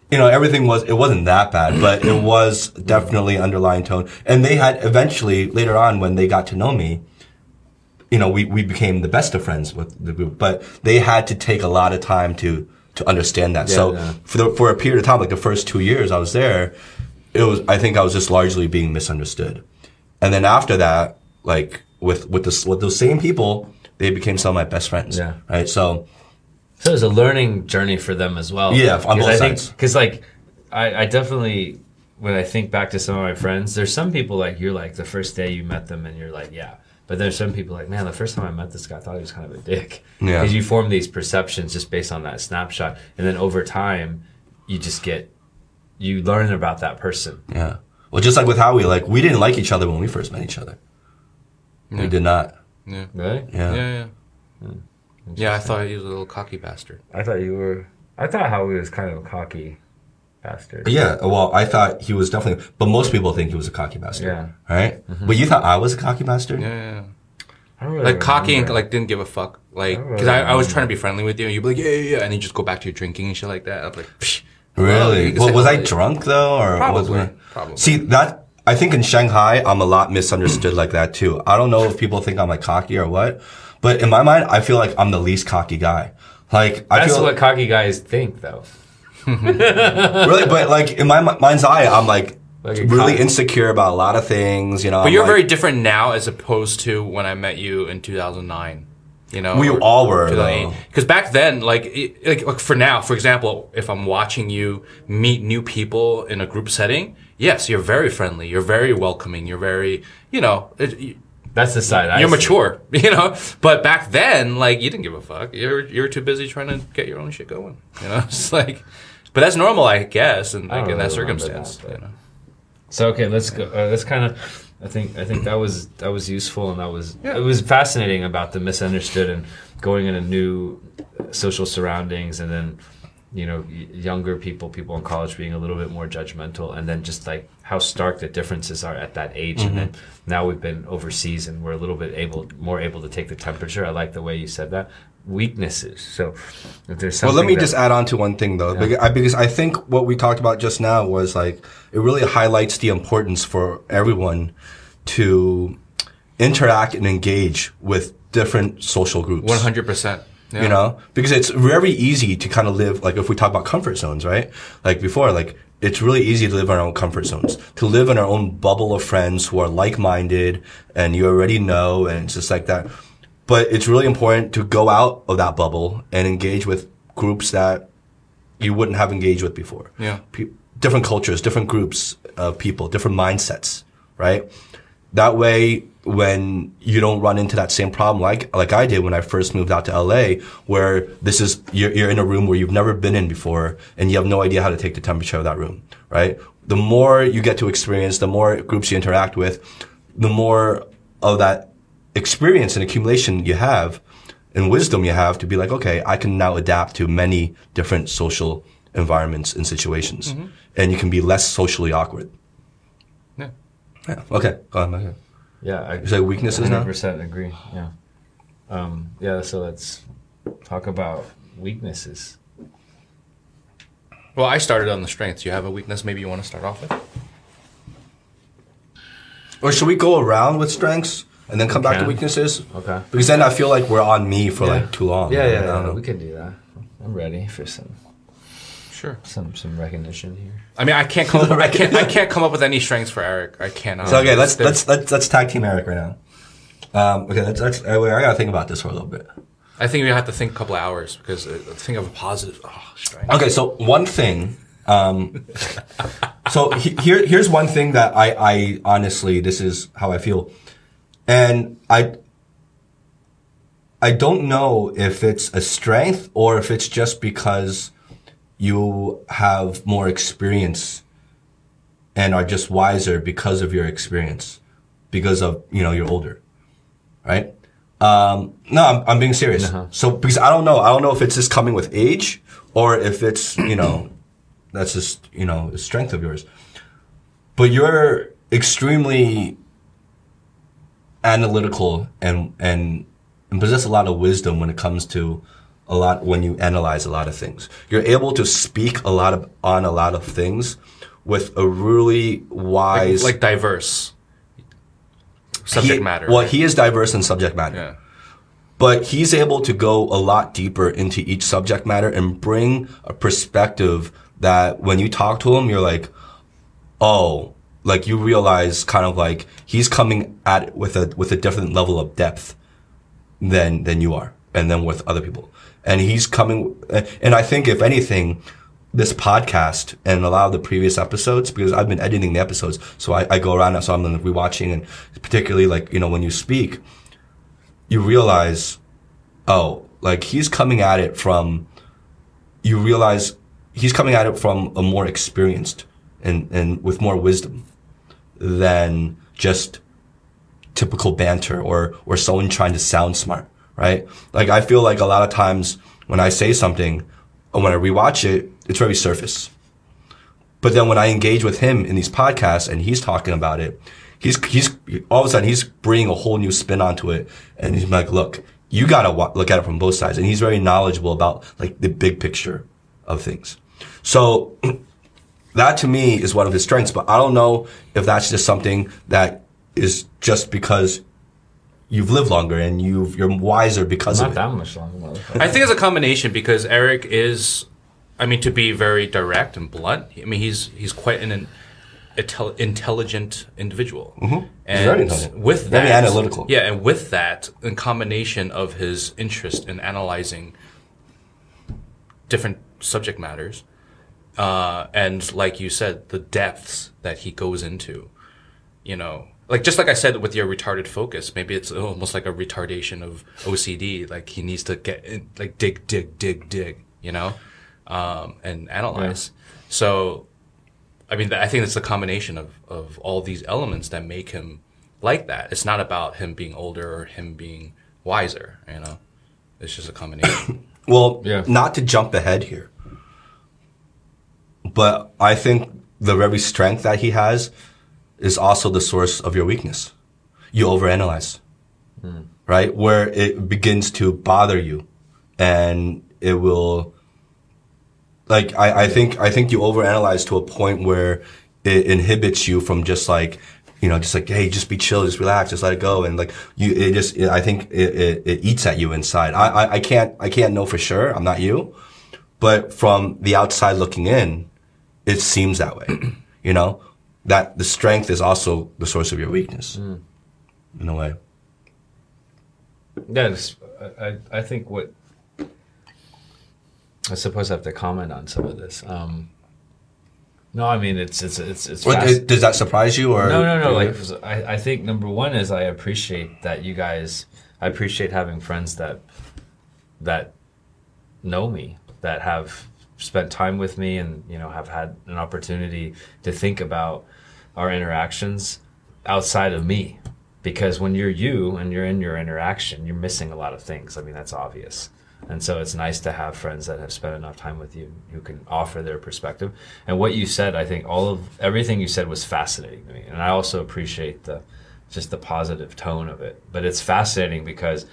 You know, everything was, it wasn't that bad, but it was definitely underlying tone. And they had eventually, later on, when they got to know me, you know, we, we became the best of friends with the group, but they had to take a lot of time to, to understand that. so yeah. for the, for a period of time, like the first two years I was there, it was, I think I was just largely being misunderstood. And then after that, like with, with this, with those same people, they became some of my best friends. Yeah. Right. So So it was a learning journey for them as well. Yeah, on both I think, sides. Because like, I, I definitely when I think back to some of my friends, there's some people like you're like the first day you met them and you're like yeah, but there's some people like man, the first time I met this guy, I thought he was kind of a dick. Yeah. Because you form these perceptions just based on that snapshot, and then over time, you just get you learn about that person. yeah. Well, just like with Howie, like we didn't like each other when we first met each other. We did not. yeah. Right? Yeah. Yeah, yeah. Hmm. Yeah, I thought he was a little cocky bastard. I thought you were. I thought Howie was kind of a cocky bastard. Yeah, well, I thought he was definitely, but most people think he was a cocky bastard. Yeah. Right? Mm-hmm. But you thought I was a cocky bastard? Yeah, yeah. yeah. I don't really Like cocky and like didn't give a fuck. Like, because I, really I was trying to be friendly with you, and you'd be like, yeah, yeah, yeah, and you just go back to your drinking and shit like that. I'm like, Psh. Really? you can Well, was I drunk though, or was Probably, I- probably. See that? I think in Shanghai, I'm a lot misunderstood like that too. I don't know if people think I'm like cocky or what, but in my mind, I feel like I'm the least cocky guy. Like I That's feel what cocky guys think, though. Really, but like in my mind's eye, I'm like, Like really cock- insecure about a lot of things. You know, But I'm you're like- very different now as opposed to when I met you in 2009. You know, We all were. Because back then, like, it, like, like, for now, for example, if I'm watching you meet new people in a group setting, yes, you're very friendly, you're very welcoming, you're very, you know, it, you- That's the side you're see. mature, you know. But back then, like, you didn't give a fuck. You're you're too busy trying to get your own shit going, you know. It's like, but that's normal, I guess, and like, don't in that really remember circumstance, that, you know. So okay, let's go. Uh, let's kind of. I think I think that was that was useful and that was Yeah. it was fascinating about the misunderstood and going into new social surroundings and then you know y- younger people people in college being a little bit more judgmental and then just like how stark the differences are at that age and then now we've been overseas and we're a little bit able more able to take the temperature. I like the way you said that weaknesses. So if there's something. Well, let me that- just add on to one thing though, because, I, because I think what we talked about just now was like it really highlights the importance for everyone to interact and engage with different social groups. One hundred percent. You know, because it's very easy to kind of live like if we talk about comfort zones, right? Like before, like it's really easy to live in our own comfort zones, to live in our own bubble of friends who are like-minded and you already know, and it's just like that. But it's really important to go out of that bubble and engage with groups that you wouldn't have engaged with before. Yeah. Pe- different cultures, different groups of people, different mindsets, right? That way, when you don't run into that same problem like like I did when I first moved out to LA, where this is you're, you're in a room where you've never been in before, and you have no idea how to take the temperature of that room, right? The more you get to experience, the more groups you interact with, the more of that experience and accumulation you have, and wisdom you have to be like, okay, I can now adapt to many different social environments and situations, and you can be less socially awkward. Yeah. Yeah. Okay. Go on. Okay. Yeah, I You say weaknesses now? 100% agree. Yeah. Um, yeah, so let's talk about weaknesses. Well, I started on the strengths. You have a weakness maybe you want to start off with? Or should we go around with strengths and then come back to weaknesses? Okay. Because then I feel like we're on me for Yeah. like too long. Yeah, I yeah, yeah. We can do that. I'm ready for some Sure. some some recognition here. I mean, I can't come. Up, I can't. I can't come up with any strengths for Aric. I cannot. So okay, let's let's let's let's tag team Aric right now. Um, okay, let's, let's I, I gotta think about this for a little bit. I think we have to think a couple hours because uh, think of a positive oh, strength. Okay, so one thing. Um, so he, here here's one thing that I I honestly this is how I feel, and I I don't know if it's a strength or if it's just because you have more experience and are just wiser because of your experience, because of you know you're older, right? Um, no, I'm, I'm being serious. Uh-huh. So because I don't know, I don't know if it's just coming with age or if it's you know that's just you know a strength of yours. But you're extremely analytical and and and possess a lot of wisdom when it comes to a lot when you analyze a lot of things. You're able to speak a lot of on a lot of things with a really wise like diverse subject he- matter. Well, he is diverse in subject matter yeah. but he's able to go a lot deeper into each subject matter and bring a perspective that when you talk to him, you're like, oh, like you realize kind of like he's coming at it with a with a different level of depth than than you are, and then with other people, and he's coming. And I think if anything. This podcast and a lot of the previous episodes, because I've been editing the episodes, so I, I go around now, so I'm rewatching, and particularly like you know when you speak, you realize, oh, like he's coming at it from, you realize he's coming at it from a more experienced and, and with more wisdom than just typical banter or, or someone trying to sound smart, right? Like I feel like a lot of times when I say something, and when I rewatch it, it's very surface. But then when I engage with him in these podcasts and he's talking about it, he's he's all of a sudden he's bringing a whole new spin onto it, and he's like, "Look, you gotta look at it from both sides." And he's very knowledgeable about like the big picture of things. So that to me is one of his strengths. But I don't know if that's just something that is just because you've lived longer and you've you're wiser because Not of it. that much longer. I think it's a combination because Aric is, I mean, to be very direct and blunt. I mean, he's he's quite an, an intel- intelligent individual, mm-hmm. and very intelligent. with Very analytical. Yeah, and with that, in combination of his interest in analyzing different subject matters, uh, and like you said, the depths that he goes into, you know, like just like I said with your retarded focus, maybe it's almost like a retardation of OCD. Like he needs to get in, like dig, dig, dig, dig, you know, um, and analyze. So, I mean, I think it's a combination of of all these elements that make him like that. It's not about him being older or him being wiser. You know, it's just a combination. Well, Yeah. not to jump ahead here, but I think the very strength that he has is also the source of your weakness. You overanalyze, hmm. right? Where it begins to bother you, and it will. Like I, I think I think you overanalyze to a point where it inhibits you from just like you know just like hey just be chill just relax just let it go and like you it just it, I think it, it, it eats at you inside I, I I can't I can't know for sure I'm not you but from the outside looking in it seems that way you know that the strength is also the source of your weakness in a way Yeah, I, I think what I suppose I have to comment on some of this. Um, no, I mean it's it's it's it's. What- does that surprise you or no, no, no. Like I, I think number one is I appreciate that you guys. I appreciate having friends that that know me, that have spent time with me, and you know have had an opportunity to think about our interactions outside of me. Because when you're you and you're in your interaction, you're missing a lot of things. I mean, that's obvious. And so it's nice to have friends that have spent enough time with you who can offer their perspective. And what you said, I think all of everything you said was fascinating to me. And I also appreciate the just the positive tone of it. But it's fascinating because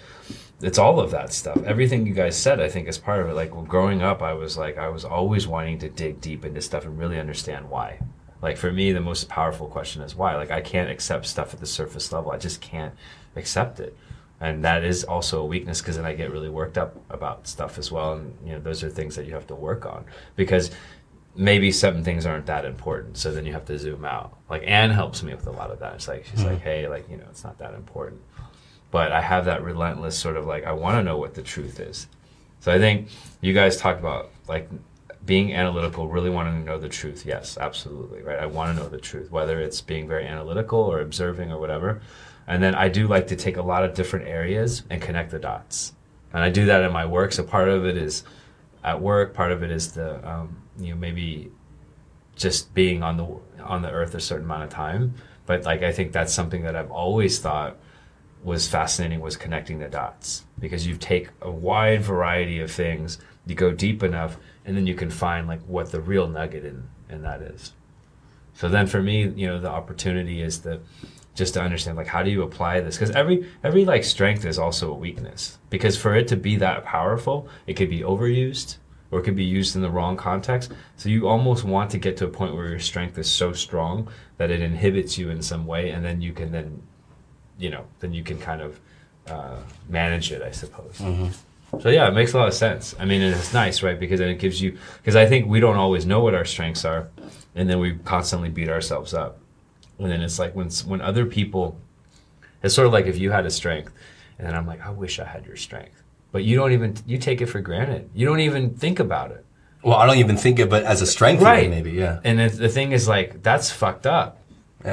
it's all of that stuff. Everything you guys said, I think, is part of it. Like growing up, I was like, I was always wanting to dig deep into stuff and really understand why. Like for me, the most powerful question is why. Like I can't accept stuff at the surface level. I just can't accept it, and that is also a weakness because then I get really worked up about stuff as well. And you know, those are things that you have to work on because maybe certain things aren't that important. So then you have to zoom out. Like Anne helps me with a lot of that. It's like she's hmm. like, hey, like you know, it's not that important. But I have that relentless sort of like I want to know what the truth is. So I think you guys talked about like being analytical, really wanting to know the truth. Yes, absolutely, right? I want to know the truth, whether it's being very analytical or observing or whatever. And then I do like to take a lot of different areas and connect the dots. And I do that in my work. So part of it is at work, part of it is the um, you know maybe just being on the on the earth a certain amount of time. But like I think that's something that I've always thought was fascinating was connecting the dots. Because you take a wide variety of things, you go deep enough, and then you can find like what the real nugget in, in that is. So then for me, you know, the opportunity is the just to understand like how do you apply this? Because every every like strength is also a weakness. Because for it to be that powerful it could be overused or it could be used in the wrong context. So you almost want to get to a point where your strength is so strong that it inhibits you in some way and then you can then you know then you can kind of uh, manage it i suppose so yeah, it makes a lot of sense. I mean, it's nice, right? Because then it gives you because I think we don't always know what our strengths are, and then we constantly beat ourselves up. And then it's like when when other people, it's sort of like if you had a strength, and then I'm like, I wish I had your strength, but you don't even you take it for granted. You don't even think about it. Well, I don't even think of it as a strength, Right. maybe. Yeah. And the thing is, like, that's fucked up.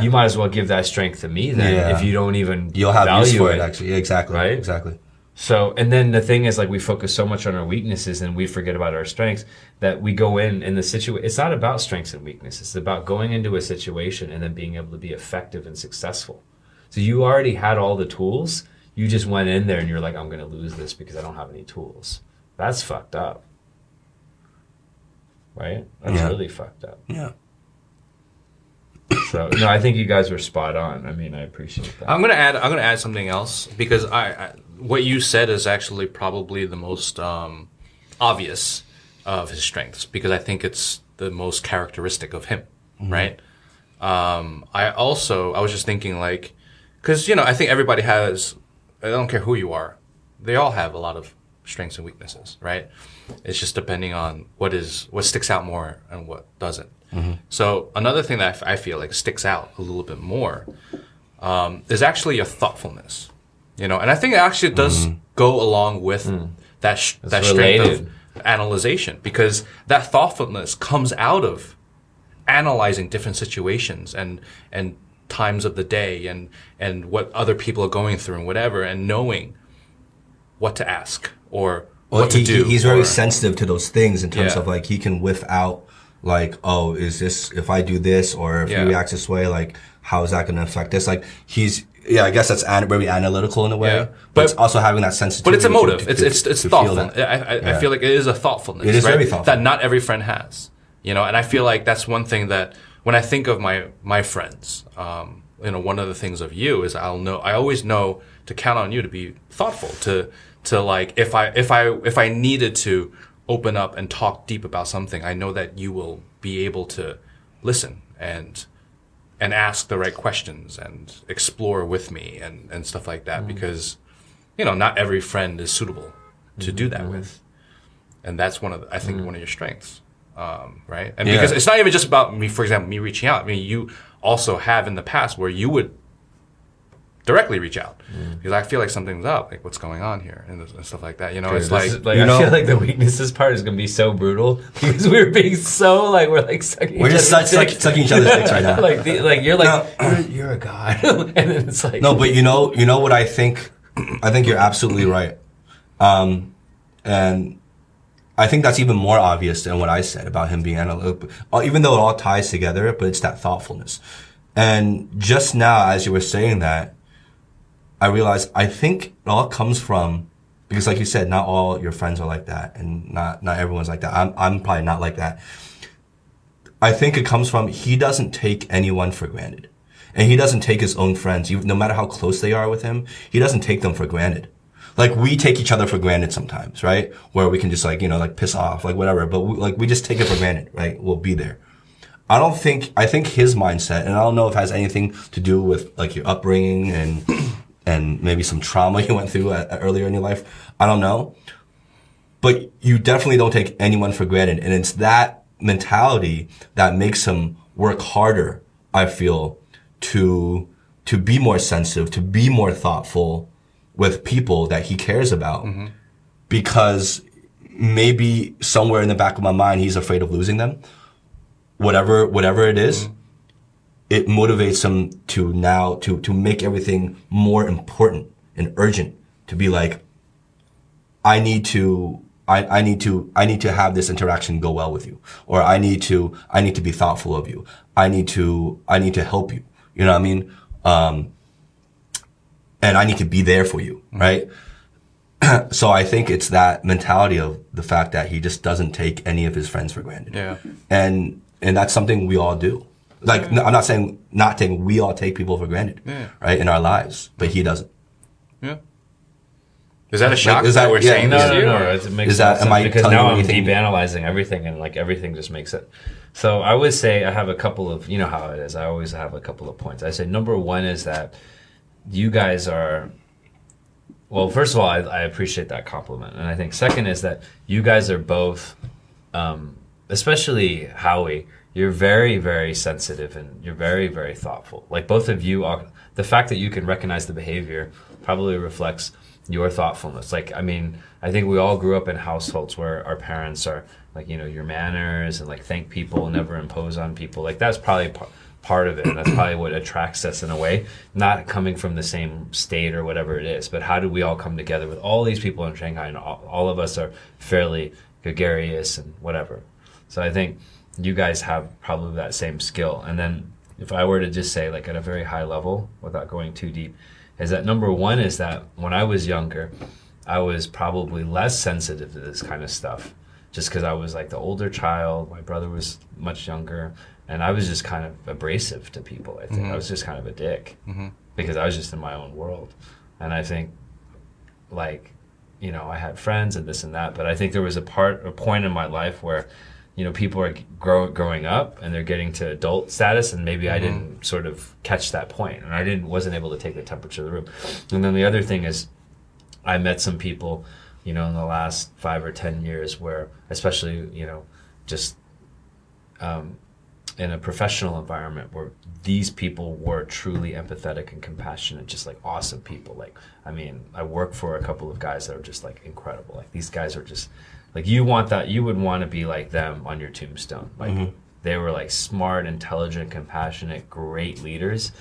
You might as well give that strength to me then Yeah. if you don't even You'll have use for it, actually. Exactly. Right? Exactly. So, and then the thing is, like, we focus so much on our weaknesses and we forget about our strengths that we go in in the situation. It's not about strengths and weaknesses. It's about going into a situation and then being able to be effective and successful. So you already had all the tools. You just went in there and you're like, I'm going to lose this because I don't have any tools. That's fucked up. Right? That's Yeah. really fucked up. Yeah. So, no, I think you guys were spot on. I mean, I appreciate that. I'm gonna add. I'm gonna add something else because I, I what you said is actually probably the most um, obvious of his strengths because I think it's the most characteristic of him, right? Um, I also I was just thinking like, because you know I think everybody has. I don't care who you are, they all have a lot of strengths and weaknesses, right? It's just depending on what is what sticks out more and what doesn't. So another thing that I f- I feel like sticks out a little bit more um, is actually your thoughtfulness. You know, and I think it actually does go along with that sh- that strength of analyzation because that thoughtfulness comes out of analyzing different situations and and times of the day and and what other people are going through and whatever and knowing what to ask or Well, what to he, do. he's very or- sensitive to those things in terms Yeah. of like he can whiff out like, oh, is this if I do this or if Yeah. he reacts this way, like how is that going to affect this? Like he's yeah, I guess that's an, very analytical in a way, Yeah. but, But- it's also having that sensitivity. But it's a to- it's it's it's thoughtful. I, I, I feel like it is a thoughtfulness. It is right? very thoughtful. that not every friend has. You know, and I feel like that's one thing that when I think of my my friends, um, you know, one of the things of you is I'll know. I always know to count on you to be thoughtful. To to like if I if I if I needed to open up and talk deep about something, I know that you will be able to listen and and ask the right questions and explore with me and, and stuff like that mm. because you know not every friend is suitable to do mm-hmm. that mm-hmm. with. And that's one of the, I think mm. one of your strengths um, right? And Yeah. because it's not even just about me for example me reaching out. I mean you also have in the past where you would directly reach out because I feel like something's up like what's going on here and, and stuff like that you know it's like, is- like you I know- feel like the weaknesses part is gonna be so brutal because we were being so like we're like sucking We're each just other's suck, suck, dicks. sucking each other's dicks right now. like the, like you're like No. you're, you're a god and then it's like No, but you know, you know what I think. I think you're absolutely right, um, and I think that's even more obvious than what I said about him being analytical. Uh, Even though it all ties together, but it's that thoughtfulness. And just now, as you were saying that, I realized I think it all comes from because, like you said, not all your friends are like that, and not not everyone's like that. I'm I'm probably not like that. I think it comes from he doesn't take anyone for granted. And he doesn't take his own friends, no matter how close they are with him, he doesn't take them for granted. like we take each other for granted sometimes, right? Where we can just like, you know, like piss off, like whatever, but we, like we just take it for granted, right? We'll be there. I don't think, I think his mindset, and I don't know if it has anything to do with like your upbringing and, and maybe some trauma you went through at, at earlier in your life. I don't know. But you definitely don't take anyone for granted. And it's that mentality that makes him work harder, I feel, to, to be more sensitive, to be more thoughtful, with people that he cares about mm-hmm. because maybe somewhere in the back of my mind he's afraid of losing them whatever whatever it is, mm-hmm. It motivates him to now to to make everything more important and urgent to be like i need to I, I need to I need to have this interaction go well with you, or I need to I need to be thoughtful of you. I need to I need to help you. You know what I mean? Um, and I need to be there for you, right? so I think it's that mentality of the fact that he just doesn't take any of his friends for granted. Yeah. And and that's something we all do. Like no, I'm not saying not taking we all take people for granted, Yeah. right, in our lives, but he doesn't. Yeah. Is that a shock is that, that- we're yeah, saying yeah. this No, to you? no, no. It makes Is that- sense am I because now I'm anything- deep analyzing everything and like everything just makes it. So I would say I have a couple of you know how it is. I always have a couple of points. I say number one is that you guys are. Well, first of all, I, I appreciate that compliment, and I think second is that you guys are both, um, especially Howie. You're very, very sensitive and you're very, very thoughtful. Like both of you are. The fact that you can recognize the behavior probably reflects your thoughtfulness. Like, I mean, I think we all grew up in households where our parents are like, you know, your manners and like thank people never impose on people. Like, that's probably par- part of it. And that's probably what attracts us in a way, not coming from the same state or whatever it is. But how do we all come together with all these people in Shanghai and all, all of us are fairly gregarious and whatever. So I think you guys have probably that same skill. And then if I were to just say, like at a very high level, without going too deep, is that number one is that when I was younger, I was probably less sensitive to this kind of stuff just because I was like the older child. My brother was much younger. And I was just kind of abrasive to people, I think. I mm-hmm. was just kind of a dick mm-hmm. because I was just in my own world. And I think like you know i had friends and this and that but i think there was a part a point in my life where you know people are grow, growing up and they're getting to adult status and maybe i didn't sort of catch that point and i didn't wasn't able to take the temperature of the room and then the other thing is i met some people you know in the last five or ten years where especially you know just um, in a professional environment where these people were truly empathetic and compassionate, just like awesome people. Like, I mean, I work for a couple of guys that are just like incredible. Like, these guys are just like, you want that, you would want to be like them on your tombstone. Like, they were like smart, intelligent, compassionate, great leaders.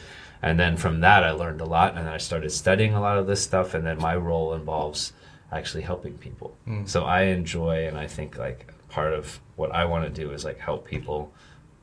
And then from that, I learned a lot. And then I started studying a lot of this stuff. And then my role involves actually helping people. So I enjoy, and I think like part of what I want to do is like help people,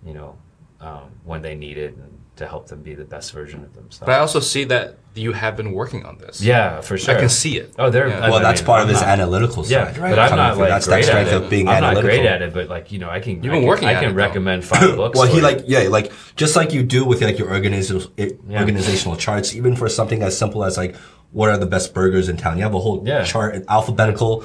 you know, um, when they need it and to help them be the best version of themselves. But I also see that you have been working on this. yeah, for sure. I can see it. Oh, they're Yeah. I Well, that's mean, part I'm of his not- analytical Yeah, side, right? but I'm not like that's great that strength at it. of being I'm analytical. not great at it, but like you know, I can. You've I been can, working I at can it, though. recommend five books. Well, he like yeah, like just like you do with like your organizational Yeah. organizational charts, even for something as simple as like what are the best burgers in town. You have a whole Yeah. chart in alphabetical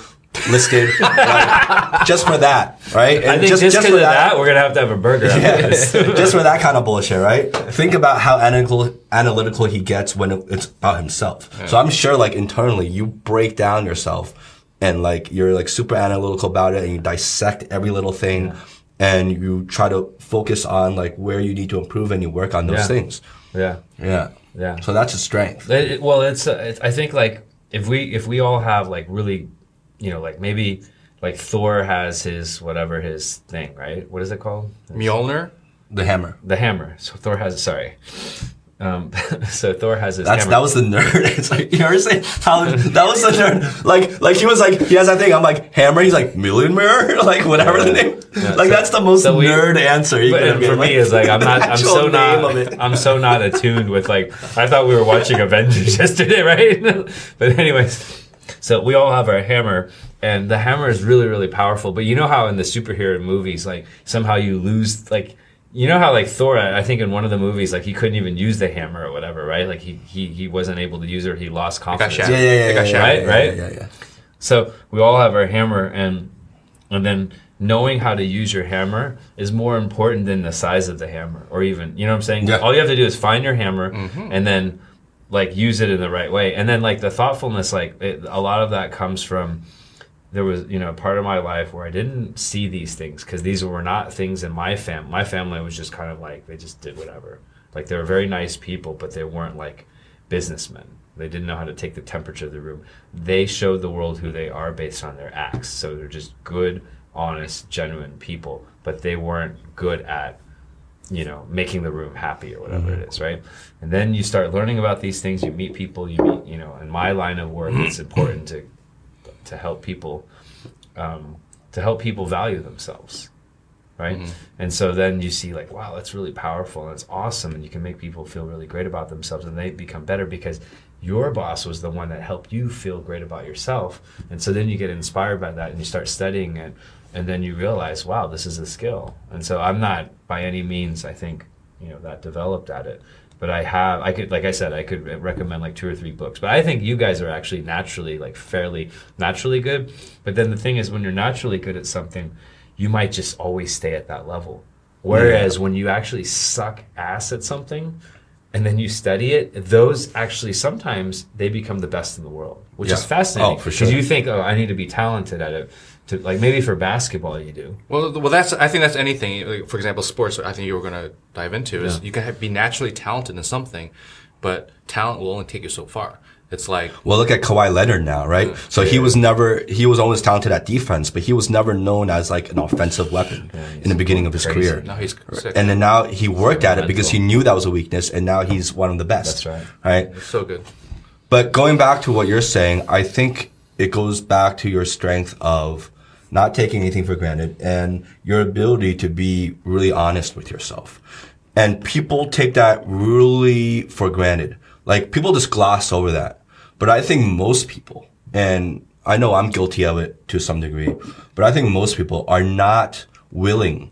listed like, just for that, right? I And think just because for of that, we're gonna have to have a burger. yeah, just for that kind of bullshit, right? Think about how analytical analytical he gets when it's about himself. So I'm sure, like internally, you break down yourself and like you're like super analytical about it, and you dissect every little thing, and you try to focus on like where you need to improve, and you work on those Yeah. things. yeah, Yeah, yeah. So that's a strength. It, well, it's, uh, it's. I think like if we if we all have like really, you know, like maybe like Thor has his whatever his thing, right? What is it called? Mjolnir. The hammer. The hammer. So Thor has. Sorry. Um, so Thor has his That's hammer. that was the nerd. It's like you ever say how that was the nerd. Like like he was like he has that thing. I'm like hammer. He's like million mirror. Like whatever the name. Yeah, like so- that's the most so we- nerd answer. You But could and for given. me, it's like I'm not. I'm so not. I'm so not attuned with like. I thought we were watching Avengers yesterday, right? but anyways, so we all have our hammer, and the hammer is really, really powerful. But you know how in the superhero movies, like somehow you lose, like you know how like Thor, I I think in one of the movies, like he couldn't even use the hammer or whatever, right? Like he he, he wasn't able to use it. He lost got confidence. Yeah, yeah, yeah, got yeah, yeah, Right, yeah, right? Yeah, yeah. So we all have our hammer, and and then knowing how to use your hammer is more important than the size of the hammer, or even you know what I'm saying. Yeah. All you have to do is find your hammer, mm-hmm. and then like use it in the right way, and then like the thoughtfulness, like it, a lot of that comes from. There was, you know, a part of my life where I didn't see these things because these were not things in my fam. My family was just kind of like they just did whatever. Like they were very nice people, but they weren't like businessmen. They didn't know how to take the temperature of the room. They showed the world who they are based on their acts. So they're just good, honest, genuine people, but they weren't good at, you know, making the room happy or whatever it mm-hmm. is, right? And then you start learning about these things. You meet people. You meet, you know, in my line of work, it's mm-hmm. important to to help people um, to help people value themselves right mm-hmm. and so then you see like wow that's really powerful and it's awesome and you can make people feel really great about themselves and they become better because your boss was the one that helped you feel great about yourself and so then you get inspired by that and you start studying it and then you realize wow this is a skill. And so i'm not by any means i think you know that developed at it. But i have i could like i said i could recommend like two or three books. But i think you guys are actually naturally like fairly naturally good. But then the thing is when you're naturally good at something you might just always stay at that level. Whereas when you actually suck ass at something and then you study it those actually sometimes they become the best in the world which is Yeah. Oh, fascinating. Oh, for because sure. you think oh i need to be talented at it to, like maybe for basketball you do Well, well, that's I think that's anything. Like, for example, sports. I think you were going to dive into is you can have, be naturally talented in something, but talent will only take you so far. It's like Well, look at Kawhi Leonard now, right? So he was never, he was always talented at defense, but he was never known as like an offensive weapon in the beginning of his crazy. career. now he's sick. And then now he worked at it because he knew that was a weakness, and now he's one of the best. That's right. Right. It's so good. But going back to what you're saying, I think it goes back to your strength of not taking anything for granted and your ability to be really honest with yourself. And people take that really for granted. Like people just gloss over that. But I think most people, and I know I'm guilty of it to some degree, but I think most people are not willing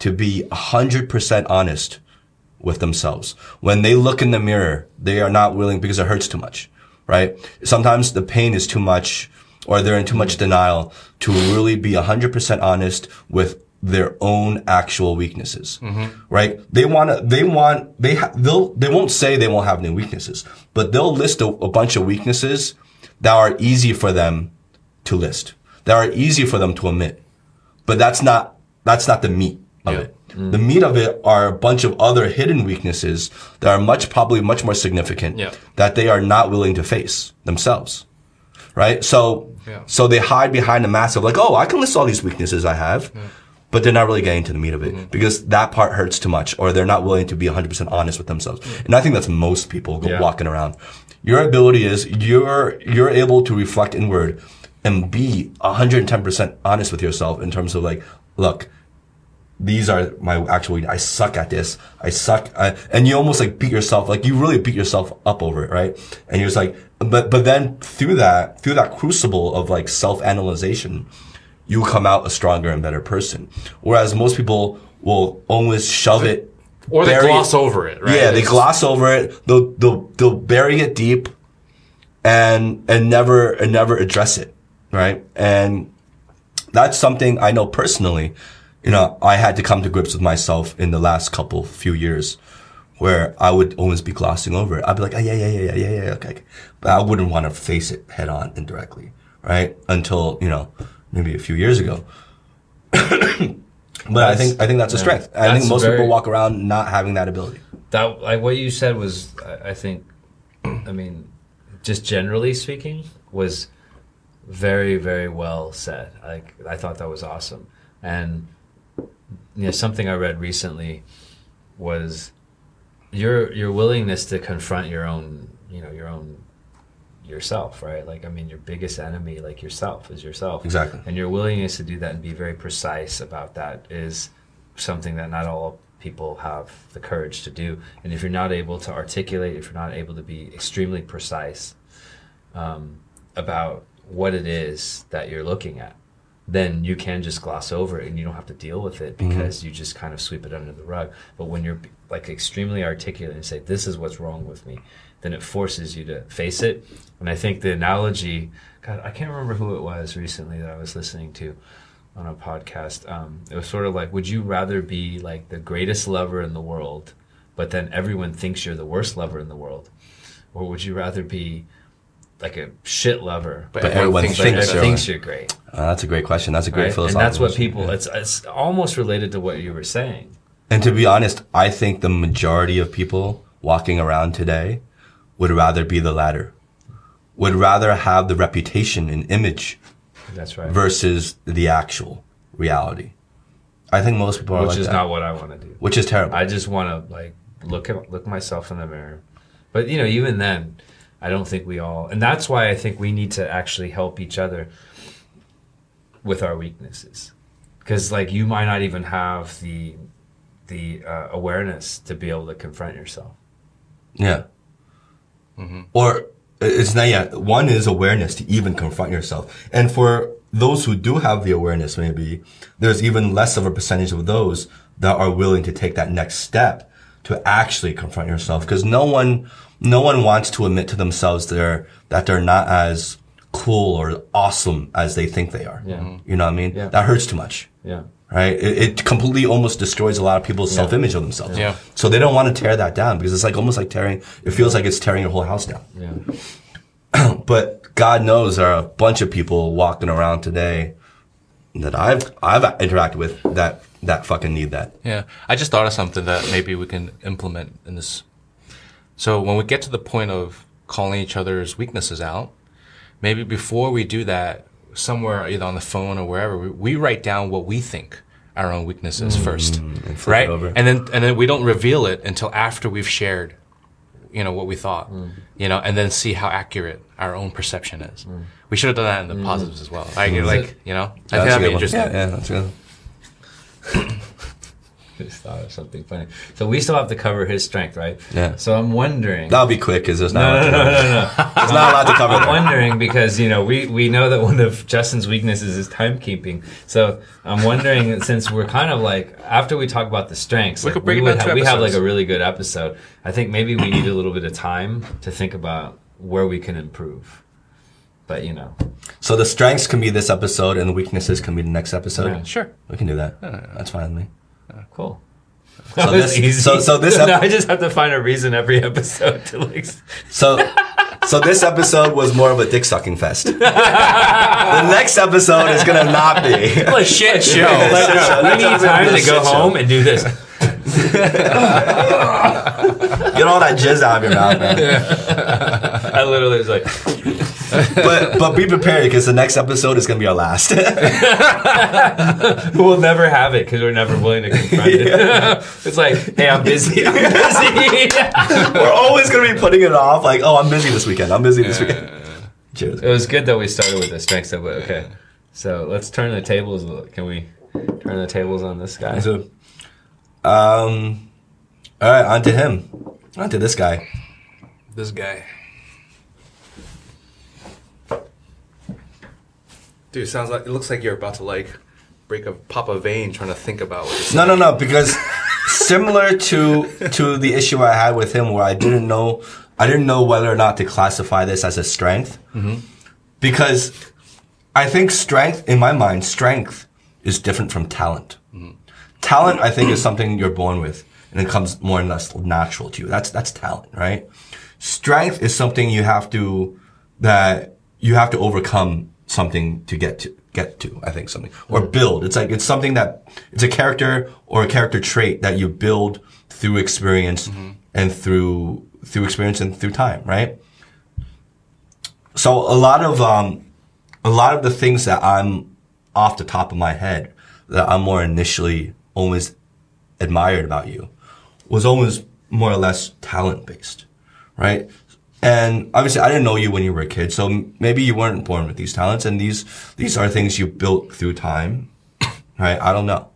to be 100% honest with themselves. When they look in the mirror, they are not willing because it hurts too much, right? Sometimes the pain is too much or they're in too much denial to really be 100% honest with their own actual weaknesses, mm-hmm. right? They want to, they want, they, ha- they'll, they won't say they won't have any weaknesses, but they'll list a, a bunch of weaknesses that are easy for them to list, that are easy for them to admit. But that's not, that's not the meat of Yeah. it. Mm. The meat of it are a bunch of other hidden weaknesses that are much, probably much more significant Yeah. that they are not willing to face themselves. Right? So, Yeah. so they hide behind the mask of like, oh, I can list all these weaknesses I have. But they're not really getting to the meat of Mm-hmm. it because that part hurts too much or they're not willing to be 100% honest with themselves. And I think that's most people Yeah. walking around. Your ability is you're, you're able to reflect inward and be 110% honest with yourself in terms of like, look, these are my actual I suck at this. I suck. I, and you almost like beat yourself, like you really beat yourself up over it, right? And you're just like, but, but then through that, through that crucible of like self-analyzation, you come out a stronger and better person. Whereas most people will always shove it. Or they gloss it- over it, right? Yeah, they gloss over it. They'll, they'll, they'll bury it deep and, and never, and never address it, right? And that's something I know personally. You know, I had to come to grips with myself in the last couple few years where I would always be glossing over it. I'd be like, oh, yeah, yeah, yeah, yeah, yeah, yeah, okay. okay." But I wouldn't want to face it head on indirectly, right? Until, you know, maybe a few years ago. but I think, I think that's a yeah. strength. I think most very- people walk around not having that ability. that like what you said was I, I think i mean just generally speaking was very very well said like i thought that was awesome and you know something i read recently was your your willingness to confront your own you know your own yourself right like i mean your biggest enemy like yourself is yourself Exactly. and your willingness to do that and be very precise about that is something that not all people have the courage to do. And if you're not able to articulate, if you're not able to be extremely precise um, about what it is that you're looking at, then you can just gloss over it and you don't have to deal with it because you just kind of sweep it under the rug. But when you're like extremely articulate and say, this is what's wrong with me, then it forces you to face it. And I think the analogy, God, I can't remember who it was recently that I was listening to on a podcast. Um, it was sort of like, would you rather be like the greatest lover in the world, but then everyone thinks you're the worst lover in the world? Or would you rather be like a shit lover, But, But everyone everyone thinks thinks you're you're- thinks you're great? Uh, that's a great question. That's a great Right? And that's what people, Yeah. it's, it's almost related to what you were saying. And to be honest, I think the majority of people walking around today would rather be the latter. Would rather have the reputation and image That's right. versus the actual reality. I think most people are Which like is that. not what I want to do. which is terrible. I just want to like look at look myself in the mirror. But you know, even then, I don't think we all, and that's why I think we need to actually help each other with our weaknesses, because like you might not even have the the uh, awareness to be able to confront yourself. Yeah. Or it's not yet. One is awareness to even confront yourself. And for those who do have the awareness, maybe there's even less of a percentage of those that are willing to take that next step to actually confront yourself. Because no one, no one wants to admit to themselves they're, that they're not as cool or awesome as they think they are. Yeah. Mm-hmm. You know what I mean? Yeah. That hurts too much Yeah. right? It, it completely almost destroys a lot of people's self-image of themselves. Yeah. So they don't want to tear that down because it's like almost like tearing. It feels like it's tearing your whole house down. Yeah. But God knows there are a bunch of people walking around today that I've I've interacted with that that fucking need that. Yeah, I just thought of something that maybe we can implement in this. So when we get to the point of calling each other's weaknesses out, maybe before we do that, somewhere either on the phone or wherever, we, we write down what we think our own weaknesses mm, first, flip right? over. And then and then we don't reveal it until after we've shared, you know, what we thought, mm. you know, and then see how accurate our own perception is. Mm. We should have done that in the positives as well. Like, like you know, I think That's a that'd be one. interesting. Yeah, yeah, that's good. Just thought of something funny. So we still have to cover his strength, right? Yeah. So I'm wondering. That'll be quick because there's not no, a no, lot no, to no, no. There's not a lot to cover I'm there. wondering because you know we we know that one of Justin's weaknesses is timekeeping. So I'm wondering since we're kind of like after we talk about the strengths, We like, could break it would down we have like a really good episode. I think maybe we need a little bit of time to think about where we can improve. But you know, So the strengths can be this episode and the weaknesses can be the next episode. Yeah. Sure. We can do that. That's fine with me. Cool. So That was this- easy. so- so this now ep- I just have to find a reason every episode to like. So, so this episode was more of a dick sucking fest. the next episode is gonna not be. a shit show. Like, we need time to go shit show. home and do this. Get all that jizz out of your mouth, man. I literally was like, But but be prepared because the next episode is gonna be our last. we'll never have it because we're never willing to confront it. it's like, hey, I'm busy. I'm busy. We're always gonna be putting it off. Like, oh, I'm busy this weekend. I'm busy this weekend. Cheers. it was good that we started with this of it. Okay, so let's turn the tables. Can we turn the tables on this guy? Um, all right, on to him. On to this guy. This guy. Dude, sounds like it looks like you're about to like break a pop a vein trying to think about what this No, no, no. Because similar to to the issue I had with him, where I didn't know, I didn't know whether or not to classify this as a strength, because I think strength, in my mind, strength is different from talent. Talent, I think, is something you're born with, and it comes more and less natural to you. That's that's talent, right? Strength is something you have to that you have to overcome something to get to get to. I think something or build. It's like it's something that it's a character or a character trait that you build through experience and through through experience and through time, right? So a lot of um, a lot of the things that I'm off the top of my head that I'm more initially always admired about you was always more or less talent based, right? And obviously, I didn't know you when you were a kid, so maybe you weren't born with these talents, and these these are things you built through time, right? I don't know,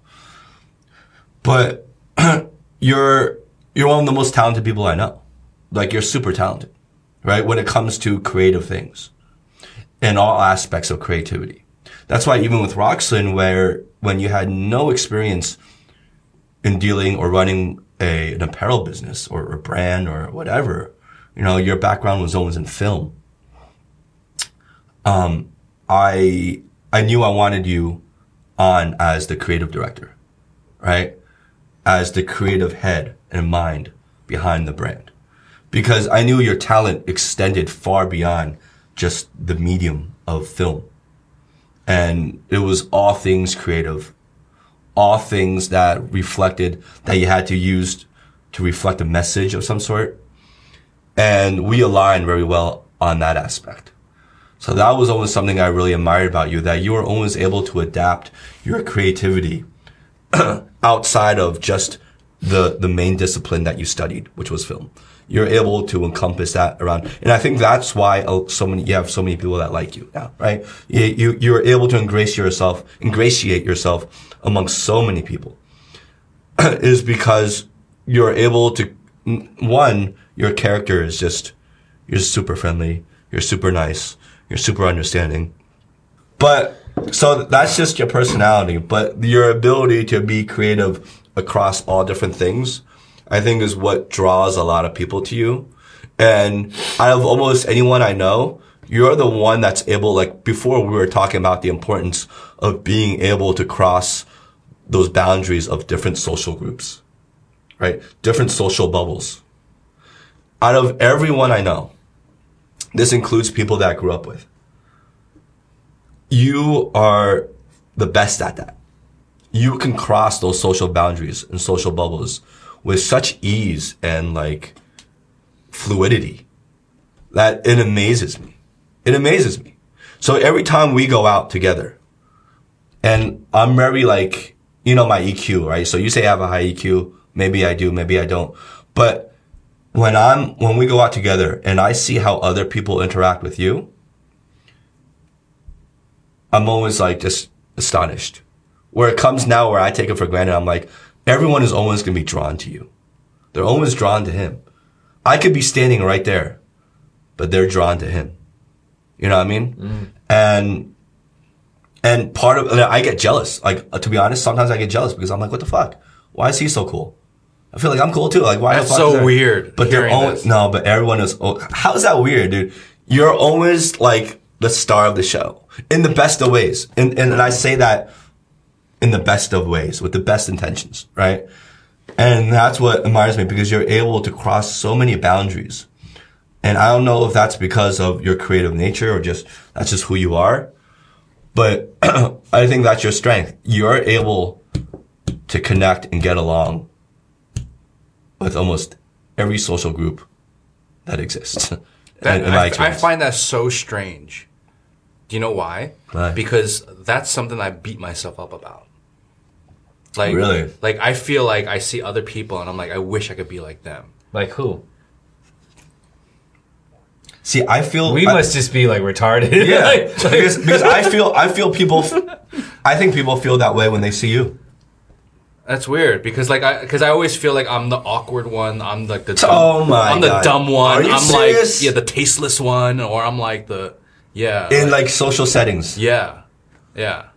but you're you're one of the most talented people I know. Like you're super talented, right? When it comes to creative things, in all aspects of creativity. That's why even with Roxlin, where when you had no experience in dealing or running a, an apparel business or a brand or whatever, you know, your background was always in film. Um, I, I knew I wanted you on as the creative director, right? As the creative head and mind behind the brand. Because I knew your talent extended far beyond just the medium of film. And it was all things creative, all things that reflected that you had to use to reflect a message of some sort. And we aligned very well on that aspect. So that was always something I really admired about you, that you were always able to adapt your creativity outside of just the, the main discipline that you studied, which was film. You're able to encompass that around. And I think that's why uh, so many, you have so many people that like you now, right? You, you, you're able to ingratiate yourself, ingratiate yourself amongst so many people is because you're able to, one, your character is just, you're super friendly. You're super nice. You're super understanding. But, so that's just your personality, but your ability to be creative across all different things, I think is what draws a lot of people to you. And out of almost anyone I know, you're the one that's able, like before we were talking about the importance of being able to cross those boundaries of different social groups, right? Different social bubbles. Out of everyone I know, this includes people that I grew up with. You are the best at that. You can cross those social boundaries and social bubbles with such ease and like fluidity that it amazes me. It amazes me. So every time we go out together and I'm very like, you know, my EQ, right? So you say I have a high EQ. Maybe I do. Maybe I don't. But when I'm, when we go out together and I see how other people interact with you, I'm always like just astonished. Where it comes now where I take it for granted, I'm like, everyone is always going to be drawn to you. They're always drawn to him. I could be standing right there, but they're drawn to him. You know what I mean? Mm. And, and part of, I get jealous. Like, to be honest, sometimes I get jealous because I'm like, what the fuck? Why is he so cool? I feel like I'm cool too. Like, why? That's so weird. But they're always, no, but everyone is, oh, how is that weird, dude? You're always like the star of the show in the best of ways. And, and, and I say that in the best of ways with the best intentions, right? And that's what admires me because you're able to cross so many boundaries. And I don't know if that's because of your creative nature or just that's just who you are. But I think that's your strength. You're able to connect and get along with almost every social group that exists. That, I, I, find that so strange. Do you know why? why? Because that's something I beat myself up about. Like really, like I feel like I see other people and I'm like, I wish I could be like them. Like who? See, I feel we I, must just be like retarded. Yeah, like, because, because I feel I feel people. I think people feel that way when they see you. That's weird because like I because I always feel like I'm the awkward one. I'm like the oh dumb, oh my I'm the God. dumb one. Are you I'm serious? like yeah the tasteless one or I'm like the yeah in like, like social settings. Yeah, yeah.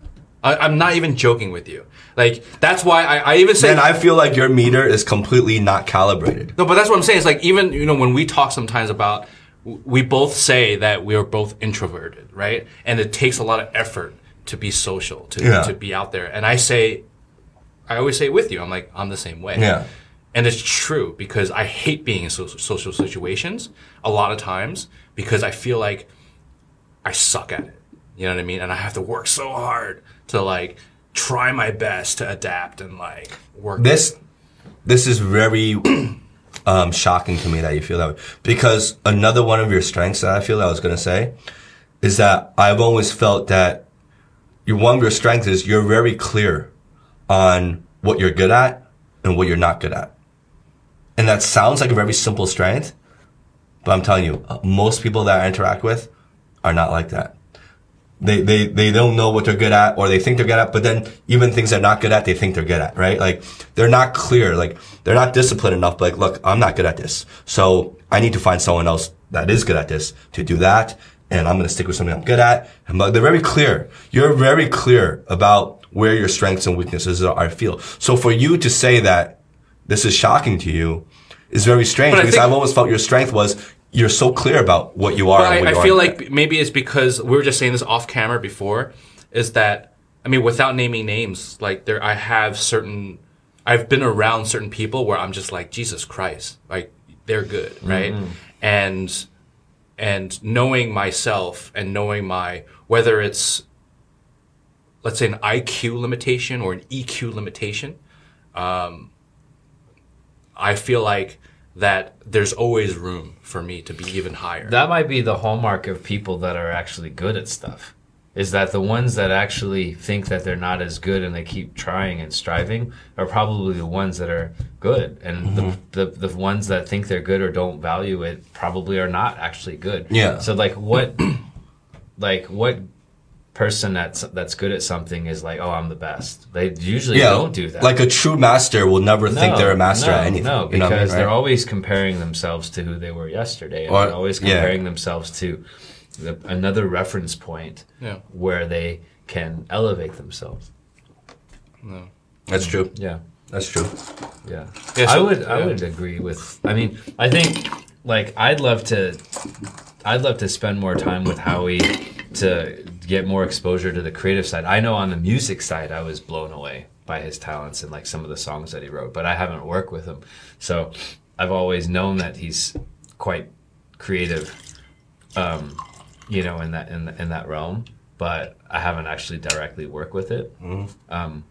I, am not even joking with you. Like that's why I, I even say. And I feel like your meter is completely not calibrated. No, but that's what I'm saying. It's like even you know when we talk sometimes about, we both say that we are both introverted, right? And it takes a lot of effort to be social, to yeah. to be out there. And I say, I always say with you, I'm like I'm the same way. Yeah. And it's true because I hate being in social, social situations a lot of times because I feel like I suck at it. You know what I mean? And I have to work so hard to like try my best to adapt and like work. This this is very um, shocking to me that you feel that way because another one of your strengths that I feel I was going to say is that I've always felt that your one of your strengths is you're very clear on what you're good at and what you're not good at. And that sounds like a very simple strength, but I'm telling you, most people that I interact with are not like that they, they, they don't know what they're good at or they think they're good at, but then even things they're not good at, they think they're good at, right? Like they're not clear. Like they're not disciplined enough. Like, look, I'm not good at this. So I need to find someone else that is good at this to do that. and I'm going to stick with something I'm good at. And they're very clear. You're very clear about where your strengths and weaknesses are, I feel. So for you to say that this is shocking to you is very strange But because think- I've always felt your strength was you're so clear about what you are. What I, I feel like maybe it's because we were just saying this off camera before. Is that I mean, without naming names, like there, I have certain. I've been around certain people where I'm just like Jesus Christ, like they're good, right? And and knowing myself and knowing my whether it's let's say an IQ limitation or an EQ limitation, um, I feel like that there's always room for me to be even higher. That might be the hallmark of people that are actually good at stuff. Is that the ones that actually think that they're not as good and they keep trying and striving are probably the ones that are good, and Mm-hmm. the, the the ones that think they're good or don't value it probably are not actually good. Yeah. So like what, like what person that's that's good at something is like, oh, I'm the best. They usually yeah, don't do that. Like a true master will never think they're a master no, at anything. No, You know I mean, because they're always comparing themselves to who they were yesterday, and Or- they're always yeah. comparing themselves to the, another reference point Yeah. where they can elevate themselves. That's true. Yeah, That's true. yeah. Yeah, I so- would, I would agree with. I mean, I think like I'd love to, I'd love to spend more time with Howie to get more exposure to the creative side. I know on the music side, I was blown away by his talents and like some of the songs that he wrote, but I haven't worked with him, so I've always known that he's quite creative, um, you know, in that in, in that realm. But I haven't actually directly worked with it. Um,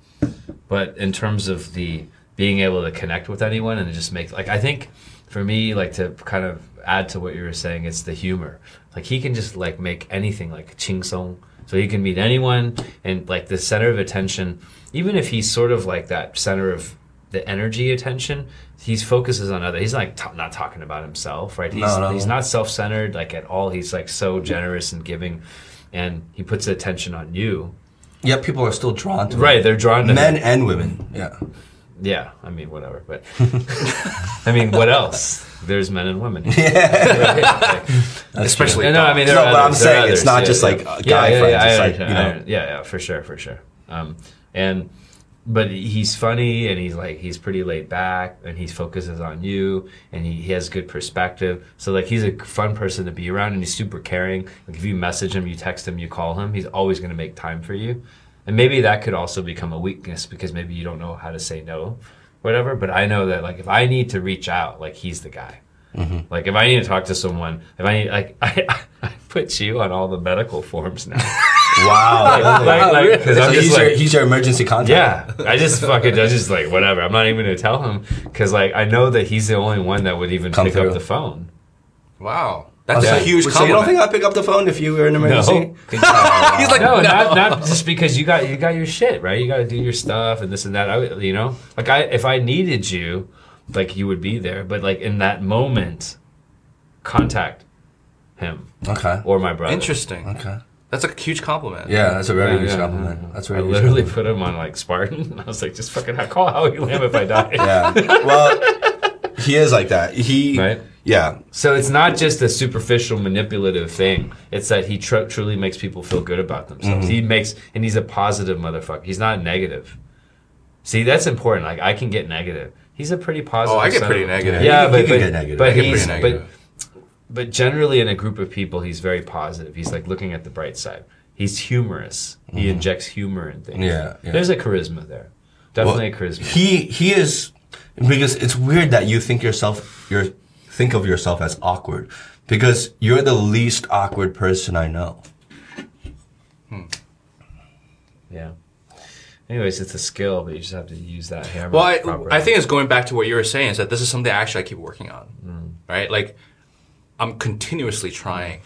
but in terms of the being able to connect with anyone and just make like I think for me like to kind of add to what you were saying it's the humor like he can just like make anything like ching song so he can meet anyone and like the center of attention even if he's sort of like that center of the energy attention he's focuses on other he's like t- not talking about himself right he's, No, no. he's not self-centered like at all he's like so generous and giving and he puts the attention on you Yet people are still drawn to right they're drawn to him. men and women. Yeah. Yeah, I mean, whatever. But I mean, what else? There's men and women. Especially Yeah, no, I mean, No, but I'm others, saying it's not yeah, just like, guy yeah, friends, Yeah, I like, understand, you know. yeah, yeah, for sure, for sure. Um, and but he's funny and he's like he's pretty laid back and he focuses on you and he, he has good perspective. So like he's a fun person to be around and he's super caring. Like if you message him, you text him, you call him, he's always going to make time for you. And maybe that could also become a weakness because maybe you don't know how to say no, whatever. But I know that like if I need to reach out, like he's the guy. Mm-hmm. Like if I need to talk to someone, if I need like I, I put you on all the medical forms now. Wow. like, like, 'cause so I'm just he's, your, like, he's your emergency contact. yeah, I just fucking, I just like whatever. I'm not even gonna tell him because like I know that he's the only one that would even Come pick through. up the phone. Wow, that's So- a huge So you don't think I'd pick up the phone if you were in an emergency? He's like, No, not not just because you got you got your shit right. You got to do your stuff and this and that. I would, you know, like I if I needed you, like you would be there. But like in that moment, contact him Okay. or my brother. interesting. Okay. That's a huge compliment. Yeah, that's a very Yeah, huge yeah, compliment. yeah. That's a I very huge literally compliment. put him on like Spartan. I was like, just fucking call Howie Lamb if I die. Yeah. Well, he is like that. He. Right. Yeah. So it's not just a superficial manipulative thing. It's that he tr- truly makes people feel good about themselves. Mm-hmm. He makes, and he's a positive motherfucker. He's not negative. See, that's important. Like I can get negative. He's a pretty positive. Oh, I get son pretty negative. Yeah, You but can but, get negative. but I get he's pretty but negative. but generally in a group of people, he's very positive. He's like looking at the bright side. He's humorous. He injects humor in things. Mm-hmm. Yeah, yeah. There's a charisma there. Definitely a charisma. He he is because it's weird that you think yourself you think of yourself as awkward because you're the least awkward person I know. yeah. Anyways, it's a skill, but you just have to use that hammer. Well, I, properly. I think it's going back to what you were saying is that this is something I actually I keep working on, Mm. right? Like, I'm continuously trying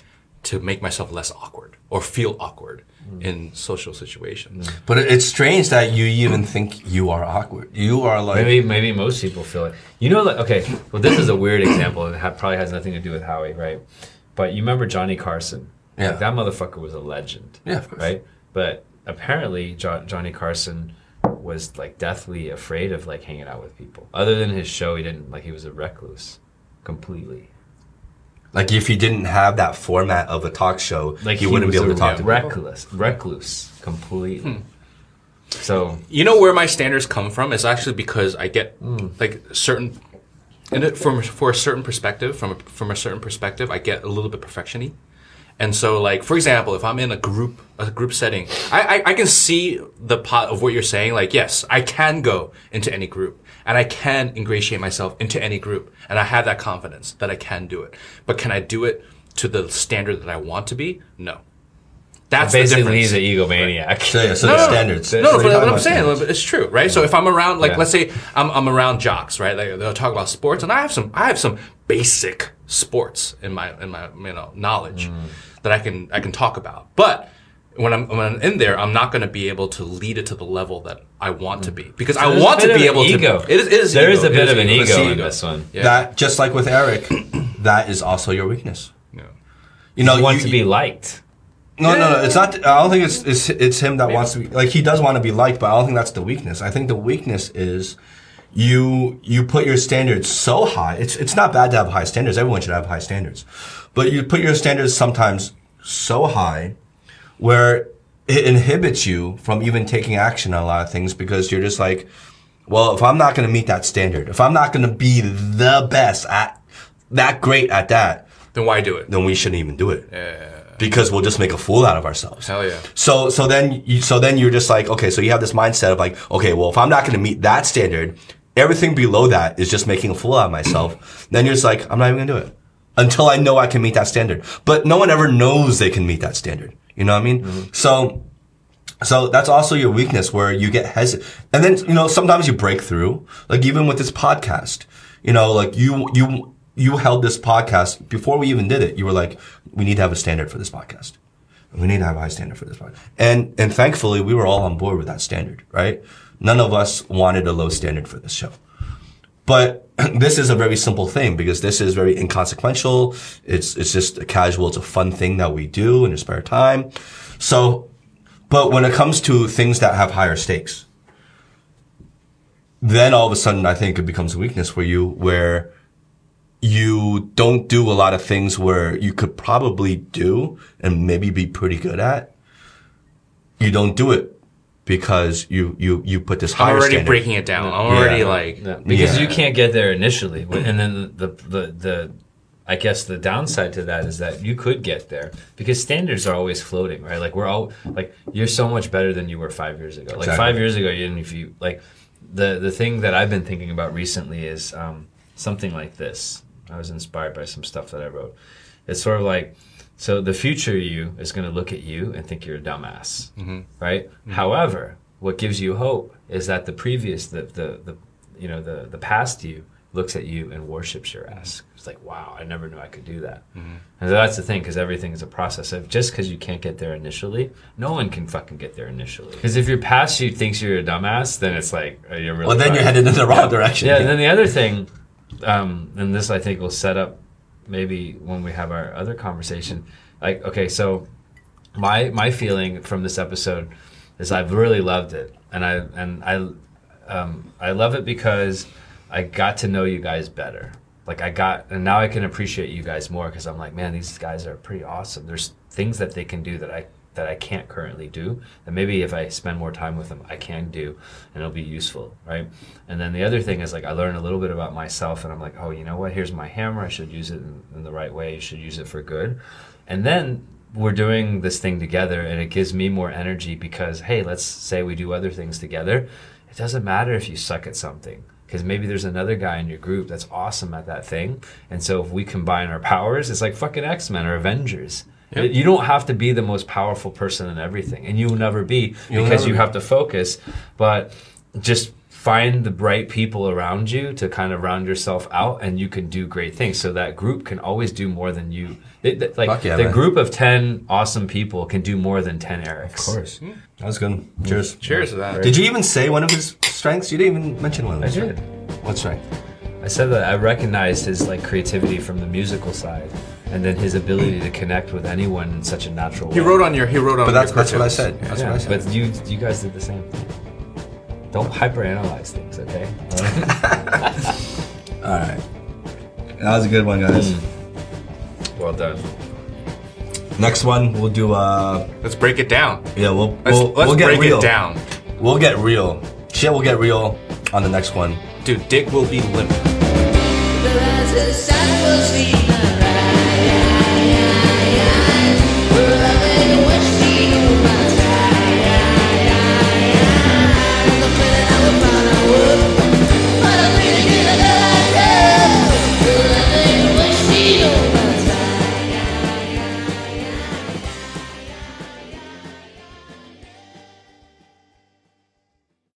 to make myself less awkward or feel awkward. Mm-hmm. in social situations. But it's strange that you even think you are awkward. You are like Maybe maybe most people feel it. You know, like okay, well, this is a weird example. It ha- probably has nothing to do with Howie, right? But you remember Johnny Carson? Yeah. Like, that motherfucker was a legend. Yeah, of course. Right. But apparently, jo- Johnny Carson was like deathly afraid of like hanging out with people. Other than his show, he didn't like he was a recluse, completely. Like if he didn't have that format of a talk show, Like he, wouldn't be able to talk to people. reckless, recluse, completely. So You know where my standards come from? It's actually because I get Hmm. like certain, and it, from for a certain perspective, from a, from a certain perspective, I get a little bit perfectiony. And so, like for example, if I'm in a group a group setting, I, I I can see the pot of what you're saying. Like, yes, I can go into any group, and I can ingratiate myself into any group, and I have that confidence that I can do it. But can I do it to the standard that I want to be? No. That's the basically, difference. he's an egomaniac. So yeah, so No, the no, no. standards. No, no, but what I'm saying, standards. it's true, right? So if I'm around, like, Yeah. let's say I'm, I'm around jocks, right? Like they'll talk about sports, and I have some, I have some basic sports in my, in my, you know, knowledge Mm. that I can, I can talk about. But when I'm, when I'm in there, I'm not going to be able to lead it to the level that I want to be because I want to be able ego. to. It is, it is There ego. is a It bit of an ego ego. in this one. Yeah. That just like with Aric, that is also your weakness. Yeah. You know, You want you- to be liked. No, no, no. It's not. I don't think it's it's, it's him that wants to be like he does want to be liked, but I don't think that's the weakness. I think the weakness is you you put your standards so high. It's it's not bad to have high standards. Everyone should have high standards, but you put your standards sometimes so high where it inhibits you from even taking action on a lot of things because you're just like, well, if I'm not going to meet that standard, if I'm not going to be the best at that great at that, Then why do it? then we shouldn't even do it because we'll just make a fool out of ourselves. Hell yeah. So so then you, so then you're just like okay, so you have this mindset of like okay, well if I'm not going to meet that standard, everything below that is just making a fool out of myself. then you're just like I'm not even going to do it until I know I can meet that standard. But no one ever knows they can meet that standard. You know what I mean? Mm-hmm. So so that's also your weakness where you get hesitant. And then, you know, sometimes you break through. Like even with this podcast, you know, like you, you, you held this podcast before we even did it. You were like, we need to have a standard for this podcast. We need to have a high standard for this podcast. And, and thankfully we were all on board with that standard, right? None of us wanted a low standard for this show. But this is a very simple thing because this is very inconsequential. It's, it's just a casual, it's a fun thing that we do in our spare time. So, but when it comes to things that have higher stakes, then all of a sudden I think it becomes a weakness for you where you don't do a lot of things where you could probably do and maybe be pretty good at. You don't do it because you, you, you put this I'm already standard. breaking it down. I'm already Yeah. like, Yeah, because Yeah. you can't get there initially, and then the, the the the I guess the downside to that is that you could get there because standards are always floating, right? Like we're all like you're so much better than you were five years ago. Like Exactly. five years ago, you didn't if you like the the thing that I've been thinking about recently is um, something like this. I was inspired by some stuff that I wrote. It's sort of like so the future you is going to look at you and think you're a dumbass, mm-hmm. right? Mm-hmm. However, what gives you hope is that the previous, the, the, the you know, the, the past you looks at you and worships your ass. Mm-hmm. It's like, wow, I never knew I could do that. And so that's the thing, because everything is a process. Of just because you can't get there initially, no one can fucking get there initially. Because if your past you thinks you're a dumbass, then it's like, oh, you're really. Well, then you're headed in the wrong direction. Yeah, and then the other thing, um, and this I think will set up maybe when we have our other conversation. Like, okay, so my my feeling from this episode is I've really loved it, and I and I um, I love it because I got to know you guys better. Like I got, and now I can appreciate you guys more because I'm like, man, these guys are pretty awesome. There's things that they can do that I that I can't currently do, and maybe if I spend more time with them, I can do, and it'll be useful, right? And then the other thing is like I learn a little bit about myself, and I'm like, oh, you know what? Here's my hammer. I should use it in, in the right way. You should use it for good, and then we're doing this thing together, and it gives me more energy because hey, let's say we do other things together. It doesn't matter if you suck at something because maybe there's another guy in your group that's awesome at that thing. And so if we combine our powers, it's like fucking X Men or Avengers. You don't have to be the most powerful person in everything, and you'll never be You'll because never you be. have to focus. But just find the right people around you to kind of round yourself out, and you can do great things. So that group can always do more than you. It, it- like yeah, the man. group of ten awesome people can do more than ten Arics. Of course. Hmm. That was good. Hmm. Cheers. cheers to that. Did you even say one of his strengths? You didn't even mention one of I them. did. What strength? I said that I recognized his like creativity from the musical side, and then his ability to connect with anyone in such a natural way. He wrote on your. He wrote on. But that's your that's what I cartoons. said. That's yeah, what I said. but you you guys did the same thing. Don't hyperanalyze things, okay? All right. That was a good one, guys. Well done. Next one, we'll do. uh Let's break it down. Yeah, we'll Let's, we'll, let's we'll get break real. it down. We'll get real. Shit, we'll get real on the next one. Dude, dick will be limp. The rising sun will see